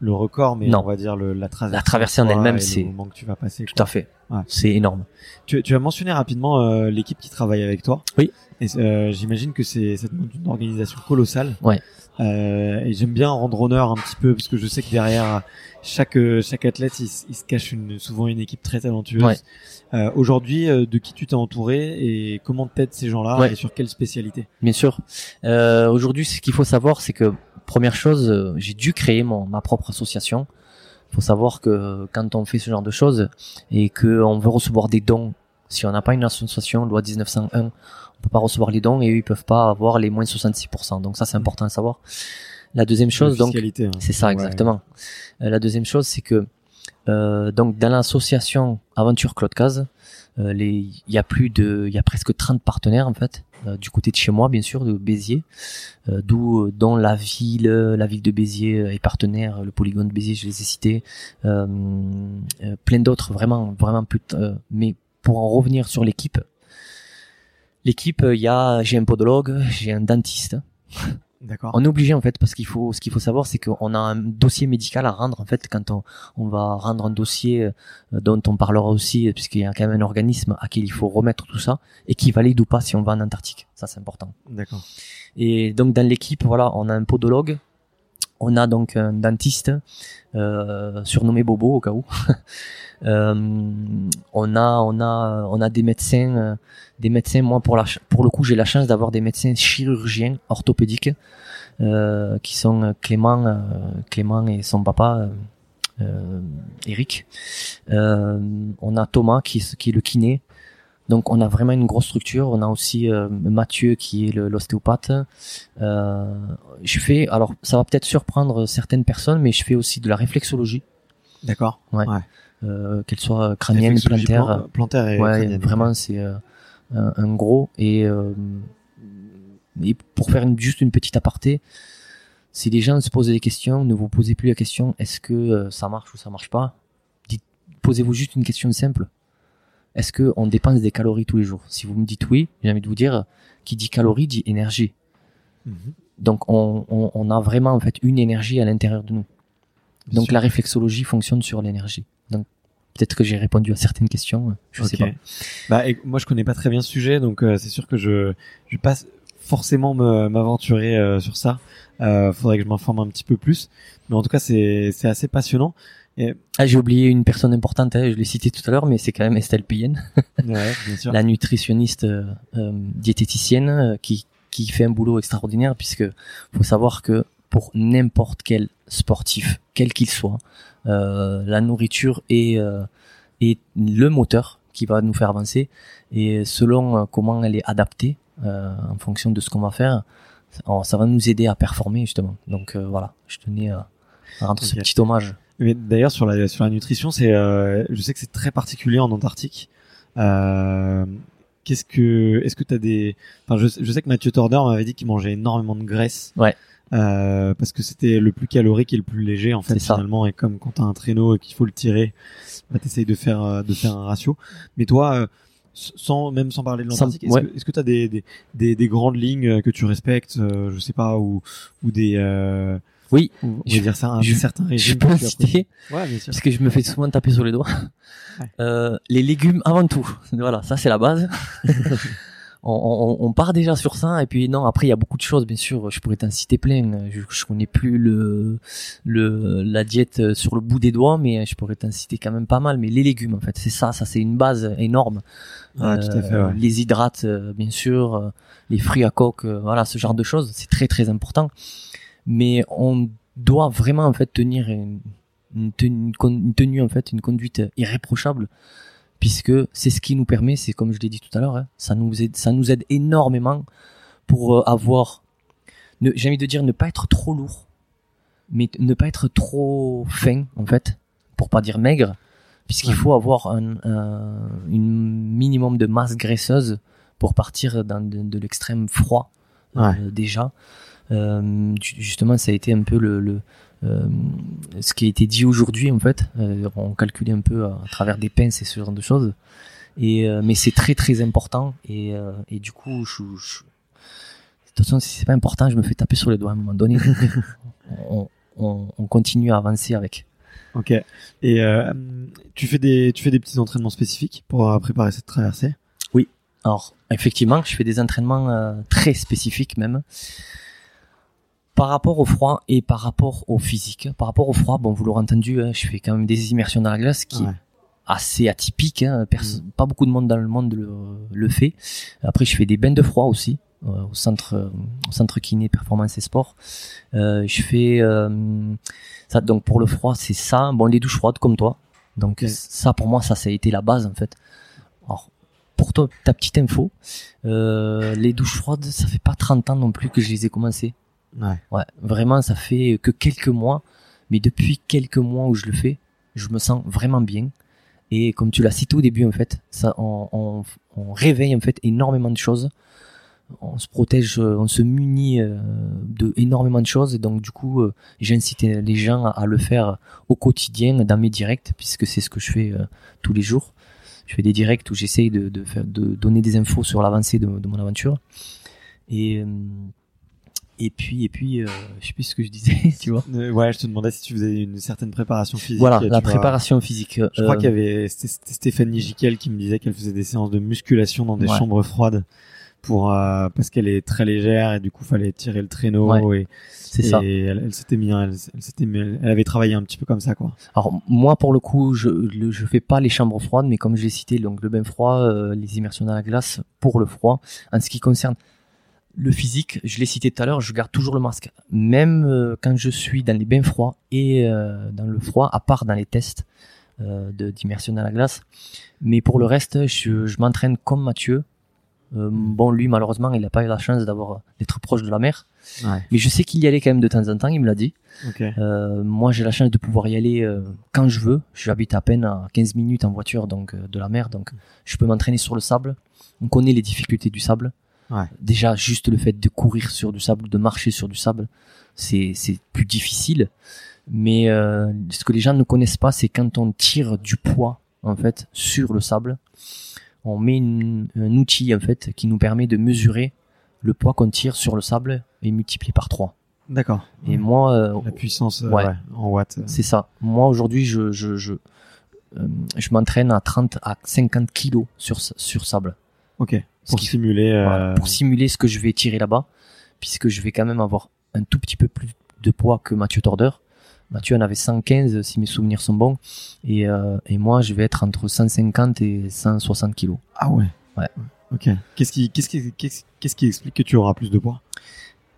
le record, mais Non. on va dire le, la traversée. La traversée en elle-même, le c'est- moment que tu vas passer. Tout à fait. Ouais. C'est énorme. Tu, tu as mentionné rapidement euh, l'équipe qui travaille avec toi. Oui. Et euh, j'imagine que c'est ça demande une organisation colossale. Ouais. Euh, et j'aime bien rendre honneur un petit peu parce que je sais que derrière chaque euh, chaque athlète, il, il se cache une, souvent une équipe très talentueuse. Ouais. Euh, Aujourd'hui, euh, de qui tu t'es entouré et comment t'aides ces gens-là Ouais. et sur quelle spécialité? Bien sûr. Euh, Aujourd'hui, ce qu'il faut savoir, c'est que première chose, euh, j'ai dû créer mon, ma propre association. Il faut savoir que quand on fait ce genre de choses et qu'on veut recevoir des dons, si on n'a pas une association, loi 1901, on peut pas recevoir les dons et eux, ils peuvent pas avoir les moins 66%. Donc ça, c'est important à savoir. La deuxième chose, donc, hein. c'est ça exactement. Euh, la deuxième chose, c'est que euh, donc dans l'association Aventure Claude Caz, les- il y a plus de, il y a presque 30 partenaires en fait, euh, du côté de chez moi bien sûr, de Béziers, euh, d'où euh, dont la ville, la ville de Béziers euh, est partenaire, le polygone de Béziers, je les ai cités, euh, euh, plein d'autres vraiment, vraiment plus. euh, mais pour en revenir sur l'équipe, l'équipe, euh, il y a, j'ai un podologue, j'ai un dentiste. D'accord. On est obligé en fait parce qu'il faut ce qu'il faut savoir c'est qu'on a un dossier médical à rendre en fait quand on, on va rendre un dossier euh, dont on parlera aussi euh, puisqu'il y a quand même un organisme à qui il faut remettre tout ça et qui valide ou pas si on va en Antarctique ça c'est important D'accord. et donc dans l'équipe voilà on a un podologue on a donc un dentiste euh, surnommé Bobo au cas où. Euh, on a on a on a des médecins euh, des médecins moi pour le coup j'ai la chance d'avoir des médecins chirurgiens orthopédiques euh, qui sont Clément Clément et son papa Eric on a Thomas qui qui est le kiné donc on a vraiment une grosse structure. On a aussi euh, Mathieu qui est l'ostéopathe. Euh, je fais alors ça va peut-être surprendre certaines personnes mais je fais aussi de la réflexologie. D'accord. Ouais. euh, qu'elle soit crânienne plantaire plan- plantaire. et ouais crânienne. vraiment c'est euh, un, gros. Et, euh, et pour faire une, juste une petite aparté si les gens se posent des questions ne vous posez plus la question est-ce que euh, ça marche ou ça marche pas dites posez-vous juste une question simple est-ce que on dépense des calories tous les jours? Si vous me dites oui j'ai envie de vous dire qui dit calories dit énergie Mhm. donc on, on, on a vraiment en fait une énergie à l'intérieur de nous Bien donc sûr. la réflexologie fonctionne sur l'énergie donc peut-être que j'ai répondu à certaines questions je sais Ok. pas Bah, et moi, je connais pas très bien ce sujet, donc euh, c'est sûr que je je vais pas forcément me- m'aventurer euh, sur ça. Euh, faudrait que je m'informe un petit peu plus. Mais en tout cas, c'est c'est assez passionnant. Ah, j'ai oublié une personne importante, hein, je l'ai cité tout à l'heure, mais c'est quand même Estelle Payenne, Ouais, la nutritionniste euh, euh, diététicienne euh, qui, qui fait un boulot extraordinaire puisque faut savoir que pour n'importe quel sportif, quel qu'il soit, euh, la nourriture est, euh, et le moteur qui va nous faire avancer. Et selon comment elle est adaptée, en fonction de ce qu'on va faire, ça va nous aider à performer justement. Donc voilà, je tenais à rendre ce petit hommage. Mais d'ailleurs sur la sur la nutrition, c'est je sais que c'est très particulier en Antarctique. Euh, qu'est-ce que, est-ce que t'as des, enfin, je, je, sais que Mathieu Torder m'avait dit qu'il mangeait énormément de graisse. Ouais. Euh, parce que c'était le plus calorique et le plus léger en fait finalement et comme quand t'as un traîneau et qu'il faut le tirer bah t'essayes de faire euh, de faire un ratio mais toi euh, sans même sans parler de l'Antarctique est-ce que que t'as des, des, des des grandes lignes que tu respectes je sais pas ou ou des oui, je vais dire ça, un je, certain régime. Je peux citer, ouais, bien sûr. parce que je me fais souvent taper sur les doigts. Euh, les légumes avant tout. Voilà, ça c'est la base. on, on, on, part déjà sur ça et puis non après il y a beaucoup de choses bien sûr je pourrais t'en citer plein je, je connais plus le le la diète sur le bout des doigts mais je pourrais t'en citer quand même pas mal mais les légumes en fait c'est ça ça c'est une base énorme ouais, tout à fait, ouais. les hydrates bien sûr les fruits à coque voilà ce genre de choses c'est très très important mais on doit vraiment en fait tenir une, une, tenue, en fait, une conduite irréprochable, puisque c'est ce qui nous permet, c'est comme je l'ai dit tout à l'heure, hein, ça nous aide, ça nous aide énormément pour euh, avoir, j'ai envie de dire, ne pas être trop lourd, mais ne pas être trop fin en fait, pour pas dire maigre, puisqu'il faut avoir un, une minimum de masse graisseuse pour partir dans de, l'extrême froid euh, déjà. Euh, justement, ça a été un peu le, le euh, ce qui a été dit aujourd'hui en fait. Euh, on calculait un peu à, travers des pinces et ce genre de choses. Et mais c'est très très important et, et du coup, je, je, de toute façon, si c'est pas important, je me fais taper sur les doigts à un moment donné. on, on, on, continue à avancer avec. Ok. Et tu fais des tu fais des petits entraînements spécifiques pour préparer cette traversée? Oui. Alors effectivement, je fais des entraînements très spécifiques même par rapport au froid et par rapport au physique. Par rapport au froid, bon, vous l'aurez entendu, hein, je fais quand même des immersions dans la glace qui est assez atypique. Hein, mm. Pas beaucoup de monde dans le monde le, fait. Après, je fais des bains de froid aussi euh, au centre au centre kiné performance et sport. Euh, je fais euh, ça. Donc pour le froid, c'est ça. Bon, les douches froides comme toi. Donc ça, pour moi, ça, ça a été la base en fait. Alors pour toi, ta petite info, les douches froides, ça fait pas 30 ans non plus que je les ai commencées. Ouais. ouais. Vraiment, ça fait que quelques mois, mais depuis quelques mois où je le fais, je me sens vraiment bien. Et comme tu l'as cité au début, en fait, ça, on, réveille en fait énormément de choses. On se protège, on se munit euh, de énormément de choses. Et donc, du coup, euh, j'incite les gens à, le faire au quotidien dans mes directs, puisque c'est ce que je fais euh, tous les jours. Je fais des directs où j'essaye de, de, de donner des infos sur l'avancée de, de, mon aventure. Et et puis, et puis, euh, je sais plus ce que je disais, tu vois. Euh, ouais, je te demandais si tu faisais une certaine préparation physique. Voilà, la préparation physique. Je crois euh, qu'il y avait Stéphanie Jiquel qui me disait qu'elle faisait des séances de musculation dans des chambres froides pour euh, parce qu'elle est très légère et du coup fallait tirer le traîneau et c'est ça. Et elle, s'était mis, elle, s'était elle avait travaillé un petit peu comme ça quoi. Alors moi pour le coup, je je fais pas les chambres froides, mais comme j'ai cité donc le bain froid, les immersions dans la glace pour le froid. En ce qui concerne le physique, je l'ai cité tout à l'heure, je garde toujours le masque, même euh, quand je suis dans les bains froids et euh, dans le froid, à part dans les tests euh, de d'immersion dans la glace. Mais pour le reste, je, je m'entraîne comme Mathieu. bon, lui, malheureusement, il n'a pas eu la chance d'avoir d'être proche de la mer. Ouais. Mais je sais qu'il y allait quand même de temps en temps, il me l'a dit. Okay. moi, j'ai la chance de pouvoir y aller quand je veux. J'habite à peine à 15 minutes en voiture donc de la mer, donc je peux m'entraîner sur le sable. On connaît les difficultés du sable. Ouais. Déjà, juste le fait de courir sur du sable, de marcher sur du sable, c'est c'est plus difficile. Mais euh, ce que les gens ne connaissent pas, c'est quand on tire du poids en fait sur le sable, on met un outil en fait qui nous permet de mesurer le poids qu'on tire sur le sable et multiplié par 3. D'accord. Et moi, euh, la puissance euh, ouais, en watts. C'est ça. Moi aujourd'hui, je je je, je m'entraîne à 30 à 50 kilos sur sur sable. Ok. Pour simuler. Euh... pour simuler ce que je vais tirer là-bas, puisque je vais quand même avoir un tout petit peu plus de poids que Mathieu Torder. Mathieu en avait 115 si mes souvenirs sont bons, et, euh, et moi je vais être entre 150 et 160 kilos. Ah ouais. Ouais. Ok. Qu'est-ce qui, qu'est-ce qui, qu'est-ce, qui explique que tu auras plus de poids?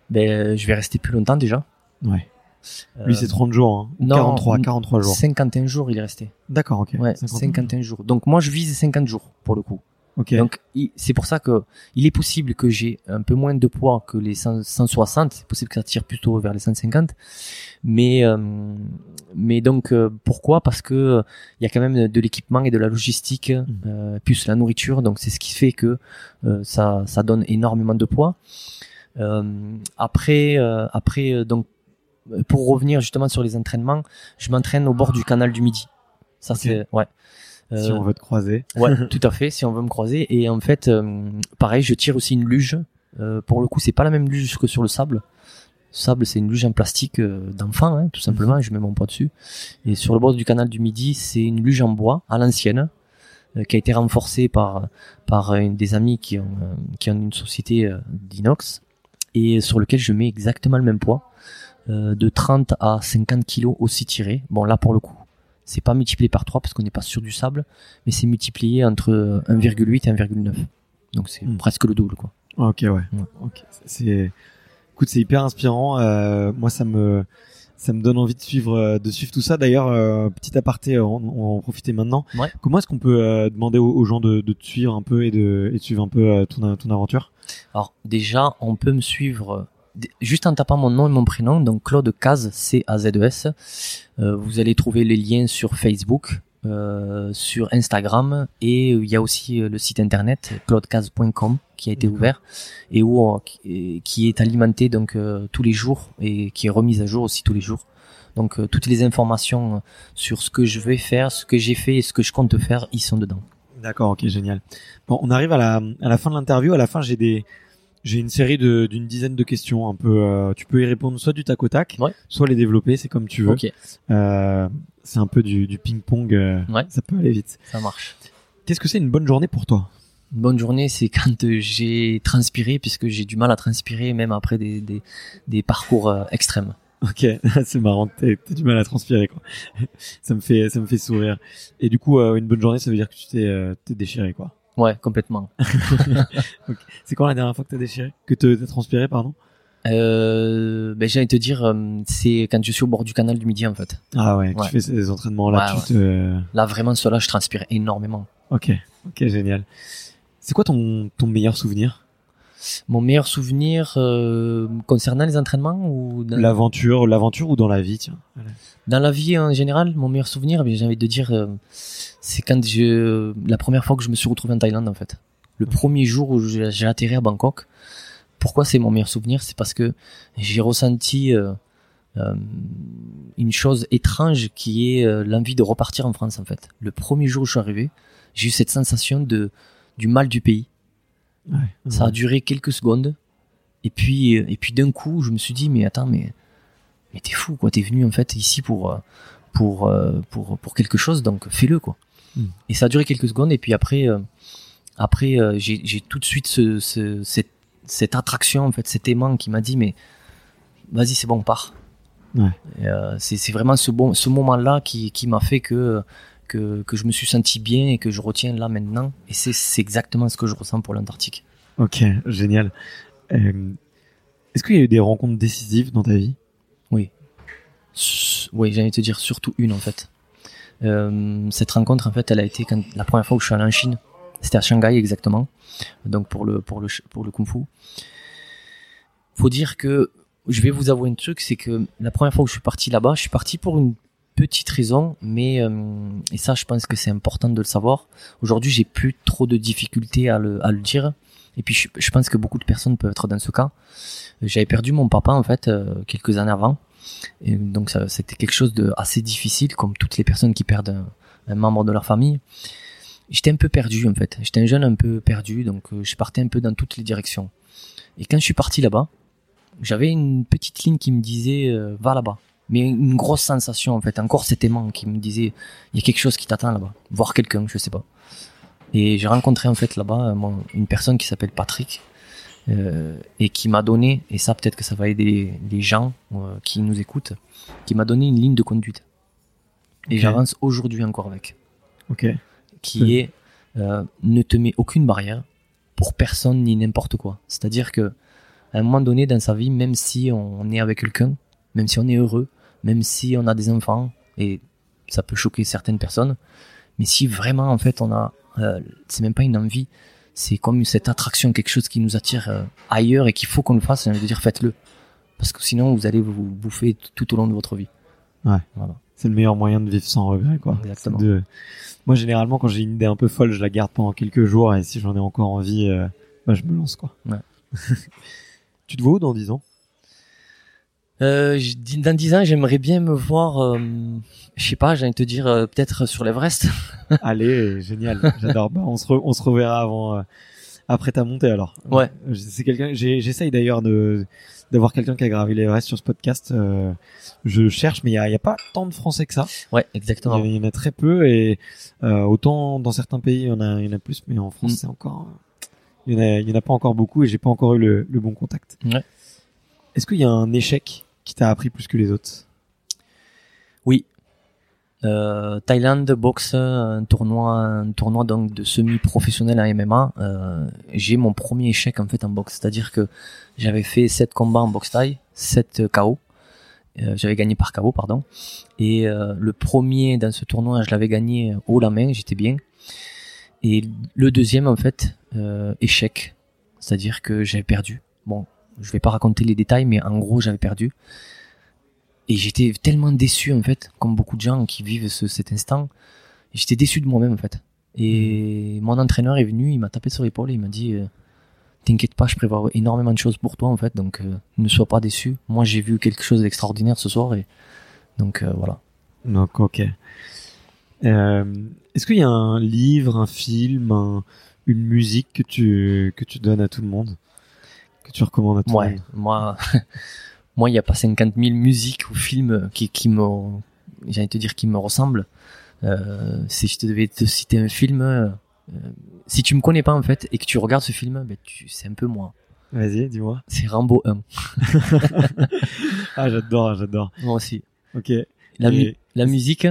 Ben, je vais rester plus longtemps déjà. Ouais. Lui, c'est 30 jours. Hein. non, 43, 43 jours. 51 jours, il est resté. D'accord, ok. Ouais, 51 jours. Donc moi, je vise 50 jours pour le coup. Donc c'est pour ça que il est possible que j'ai un peu moins de poids que les 100 160. C'est possible que ça tire plutôt vers les 150. Mais euh, mais donc euh, pourquoi? Parce que euh, il y a quand même de l'équipement et de la logistique euh, plus la nourriture. Donc c'est ce qui fait que euh, ça ça donne énormément de poids. Après euh, après donc pour revenir justement sur les entraînements, je m'entraîne au bord du canal du Midi. Ça c'est ouais. Si Euh, on veut te croiser. Ouais, tout à fait, si on veut me croiser. Et en fait, euh, pareil, je tire aussi une luge. Euh, pour le coup, c'est pas la même luge que sur le sable. Le sable, c'est une luge en plastique euh, d'enfant, hein, tout simplement, et je mets mon poids dessus. Et sur le bord du canal du Midi, c'est une luge en bois, à l'ancienne, euh, qui a été renforcée par, par euh, des amis qui ont, qui ont une société d'inox, et sur lequel je mets exactement le même poids, de 30 à 50 kilos aussi tiré. Bon, là, pour le coup, c'est pas multiplié par 3 parce qu'on n'est pas sur du sable, mais c'est multiplié entre 1,8 et 1,9. Donc c'est Hmm. presque le double, quoi. Ok, ouais. Ouais. Ok. C'est, écoute, c'est hyper inspirant. Euh, moi, ça me, ça me donne envie de suivre, euh, de suivre tout ça. D'ailleurs, euh, petit aparté, on, on va en profiter maintenant. Ouais. Comment est-ce qu'on peut euh, demander aux, aux gens de, de te suivre un peu et de, et de suivre un peu euh, ton, ton aventure? Alors déjà, on peut me suivre euh, juste en tapant mon nom et mon prénom, donc Claude Caz, C-A-Z-E-S. Euh, vous allez trouver les liens sur Facebook, euh, sur Instagram, et euh, il y a aussi euh, le site internet claudecaz.com qui a été ouvert et où on- qui est alimenté donc euh, tous les jours et qui est remise à jour aussi tous les jours. Donc euh, toutes les informations euh, sur ce que je vais faire, ce que j'ai fait et ce que je compte faire, ils sont dedans. D'accord, ok, génial. Bon, on arrive à la, à la fin de l'interview. À la fin, j'ai des, j'ai une série d'une dizaine de questions. Un peu, euh, tu peux y répondre soit du tac au tac, Ouais. soit les développer, c'est comme tu veux. Ok, Euh, c'est un peu du, du ping-pong. euh, Ouais. Ça peut aller vite. ça marche. Qu'est-ce que c'est une bonne journée pour toi? Une bonne journée, c'est quand euh, j'ai transpiré, puisque j'ai du mal à transpirer même après des, des, des parcours euh, extrêmes. Ok, c'est marrant. T'as du mal à transpirer, quoi. ça me fait, ça me fait sourire. Et du coup, une bonne journée, ça veut dire que tu t'es, euh, t'es déchiré, quoi. Ouais, complètement. C'est quand la dernière fois que t'as déchiré, que t'as transpiré, pardon Euh, ben, j'ai envie de te dire, euh, c'est quand je suis au bord du canal du Midi, en fait. Ah ouais, Ouais. tu fais ces entraînements-là, Ouais, tu te. Là, vraiment, cela, je transpire énormément. Ok, ok, génial. C'est quoi ton, ton meilleur souvenir? Mon meilleur souvenir euh, concernant les entraînements ou dans, L'aventure, l'aventure ou dans la vie, tiens. Dans la vie en général, mon meilleur souvenir, ben, j'ai envie de dire, euh, c'est quand je, la première fois que je me suis retrouvé en Thaïlande, en fait. Le premier jour où j'ai j'ai atterri à Bangkok. Pourquoi c'est mon meilleur souvenir? C'est parce que j'ai ressenti euh, euh, une chose étrange qui est euh, l'envie de repartir en France, en fait. Le premier jour où je suis arrivé, j'ai eu cette sensation de du mal du pays. Ouais. Ça a duré quelques secondes. Et puis, et puis d'un coup, je me suis dit, mais attends, mais, mais t'es fou, quoi. T'es venu, en fait, ici pour, pour, pour, pour quelque chose, donc fais-le, quoi. Mm. Et ça a duré quelques secondes. Et puis après, euh, après, euh, j'ai, tout de suite ce, ce- cette, cette attraction, en fait, cet aimant qui m'a dit, mais vas-y, c'est bon, on part. Ouais. Euh, c'est, c'est vraiment ce, bon, ce moment-là qui, qui m'a fait que, que, que je me suis senti bien et que je retiens là maintenant. Et c'est, exactement ce que je ressens pour l'Antarctique. Ok, génial. Euh, Est-ce qu'il y a eu des rencontres décisives dans ta vie? S- Oui, j'ai envie de te dire surtout une en fait. Euh, cette rencontre en fait, elle a été quand, la première fois où je suis allé en Chine. C'était à Shanghai exactement. Donc pour le pour le pour le kung-fu. Faut dire que je vais vous avouer un truc, c'est que la première fois où je suis parti là-bas, je suis parti pour une petite raison, mais euh, et ça, je pense que c'est important de le savoir. Aujourd'hui, j'ai plus trop de difficultés à le dire. Et puis je, pense que beaucoup de personnes peuvent être dans ce cas. J'avais perdu mon papa en fait euh, quelques années avant. Et donc c'était quelque chose de assez difficile, comme toutes les personnes qui perdent un, membre de leur famille. J'étais un peu perdu en fait. J'étais un jeune un peu perdu, donc euh, je partais un peu dans toutes les directions. Et quand je suis parti là-bas, j'avais une petite ligne qui me disait va là-bas. Mais une grosse sensation en fait, encore cet aimant qui me disait il y a quelque chose qui t'attend là-bas, voir quelqu'un, je sais pas. Et j'ai rencontré en fait là-bas euh, une personne qui s'appelle Patrick euh, et qui m'a donné, et ça peut-être que ça va aider les gens euh, qui nous écoutent, qui m'a donné une ligne de conduite. Et j'avance aujourd'hui encore avec, Ok. qui est euh, ne te mets aucune barrière pour personne ni n'importe quoi. C'est-à-dire que à un moment donné dans sa vie, même si on est avec quelqu'un, même si on est heureux, même si on a des enfants, et ça peut choquer certaines personnes, mais si vraiment en fait on a, euh, c'est même pas une envie, c'est comme cette attraction, quelque chose qui nous attire euh, ailleurs et qu'il faut qu'on le fasse, j'ai envie de dire faites-le, parce que sinon vous allez vous bouffer tout au long de votre vie. Ouais. Voilà. C'est le meilleur moyen de vivre sans regret, quoi. Exactement. De- Moi, généralement, quand j'ai une idée un peu folle, je la garde pendant quelques jours et si j'en ai encore envie, euh, bah, je me lance, quoi. Ouais. tu te vois où dans 10 ans? Euh, dans 10 ans, j'aimerais bien me voir, euh, je sais pas, j'ai envie de te dire euh, peut-être sur l'Everest. Allez, génial, j'adore. Bah, on se re- on se reverra avant, euh, après ta montée alors. Ouais. C'est quelqu'un. J'essaye d'ailleurs de d'avoir quelqu'un qui a gravi l'Everest sur ce podcast. euh, je cherche, mais il y a, il y a pas tant de Français que ça. Ouais, exactement. il y en a très peu et euh, autant dans certains pays il y en a, il y en a plus, mais en France Mm. c'est encore. Il y en a, il y en a pas encore beaucoup et j'ai pas encore eu le, le bon contact. Ouais. Est-ce qu'il y a un échec qui t'a appris plus que les autres Oui. Euh, Thaïlande, boxe, un tournoi, un tournoi donc de semi-professionnel en MMA. Euh, j'ai mon premier échec en fait en boxe, c'est-à-dire que j'avais fait 7 combats en boxe thaï, 7 KO. Euh, j'avais gagné par KO, pardon. Et le premier dans ce tournoi, je l'avais gagné haut la main, j'étais bien. Et le deuxième, en fait, échec. C'est-à-dire que j'avais perdu. Bon, je vais pas raconter les détails, mais en gros, j'avais perdu. Et j'étais tellement déçu, en fait, comme beaucoup de gens qui vivent ce, cet instant. J'étais déçu de moi-même, en fait. Et mon entraîneur est venu, il m'a tapé sur l'épaule et il m'a dit euh, T'inquiète pas, je prévois énormément de choses pour toi, en fait, donc euh, ne sois pas déçu. Moi, j'ai vu quelque chose d'extraordinaire ce soir et donc euh, voilà. Donc, ok. Est-ce qu'il y a un livre, un film, un- une musique que tu que tu donnes à tout le monde, que tu recommandes à tout Ouais, monde? moi, moi, il n'y a pas 50 000 musiques ou films qui, qui me, de te dire, qui me ressemblent. Euh, si je te devais te citer un film, euh, si tu me connais pas en fait et que tu regardes ce film, ben tu, c'est un peu moi. Vas-y, dis-moi. C'est Rambo 1. Ah, j'adore, j'adore. Moi aussi. Ok. La, Et- mu- la musique,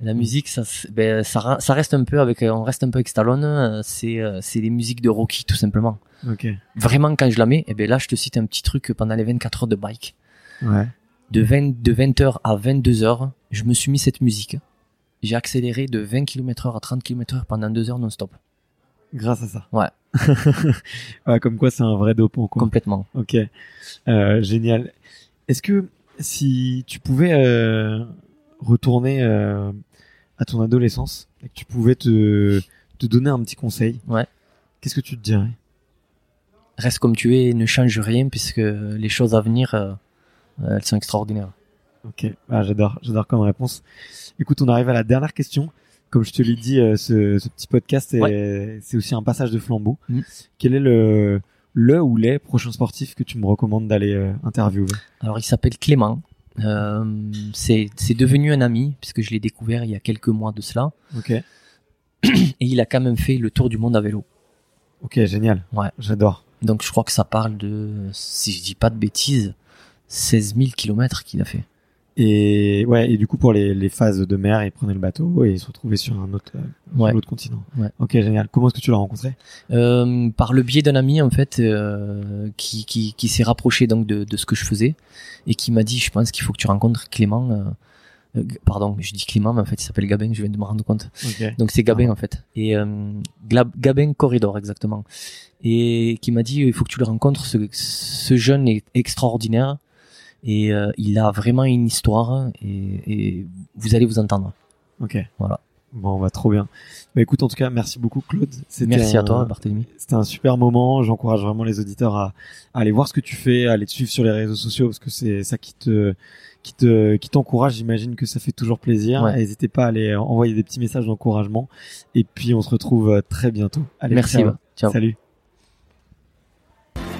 la musique, ça, ben, ça, ça reste un peu avec, on reste un peu avec Stallone. euh, C'est, euh, c'est les musiques de Rocky tout simplement. Ok. Vraiment, quand je la mets, et ben là, je te cite un petit truc pendant les 24 heures de bike. Ouais. de 20, de 20h à 22h, je me suis mis cette musique. J'ai accéléré de 20 km heure à 30 km heure pendant deux heures non-stop. Grâce à ça. Ouais. ouais, comme quoi c'est un vrai dopant, quoi. Complètement. Ok. Euh, génial. Est-ce que si tu pouvais euh, retourner euh, à ton adolescence et que tu pouvais te, te donner un petit conseil, Ouais. qu'est-ce que tu te dirais? Reste comme tu es, ne change rien puisque les choses à venir, euh, elles sont extraordinaires. Ok, ah, j'adore, j'adore comme réponse. Écoute, on arrive à la dernière question. Comme je te l'ai dit, euh, ce, ce petit podcast, est- c'est aussi un passage de flambeau. Mm. Quel est le, le ou les prochains sportifs que tu me recommandes d'aller euh, interviewer? Alors il s'appelle Clément. Euh, c'est c'est devenu un ami puisque je l'ai découvert il y a quelques mois de cela Ok, et il a quand même fait le tour du monde à vélo. ok, génial. Ouais. J'adore. Donc je crois que ça parle de, si je dis pas de bêtises, 16 000 kilomètres qu'il a fait. Et ouais, et du coup pour les, les phases de mer, il prenait le bateau et il se retrouvait sur un autre, sur Ouais. l'autre continent. Ouais. Ok, génial. Comment est-ce que tu l'as rencontré? Euh, par le biais d'un ami en fait euh, qui, qui, qui s'est rapproché donc de, de ce que je faisais et qui m'a dit je pense qu'il faut que tu rencontres Clément euh, euh, pardon je dis Clément mais en fait il s'appelle Gabin je viens de me rendre compte Ok. donc c'est Gabin Ah. en fait et euh, Gabin Corridor exactement et qui m'a dit il faut que tu le rencontres ce, ce jeune est extraordinaire et euh, il a vraiment une histoire et, et vous allez vous entendre Ok. Voilà. Bon, on va trop bien. Bah écoute, en tout cas, merci beaucoup Claude. Merci à toi Barthélemy C'était un super moment. J'encourage vraiment les auditeurs à, à aller voir ce que tu fais, à aller te suivre sur les réseaux sociaux parce que c'est ça qui te qui te qui t'encourage. J'imagine que ça fait toujours plaisir. Ouais. N'hésitez pas à aller envoyer des petits messages d'encouragement. Et puis on se retrouve euh, très bientôt. Allez, merci ciao Salut.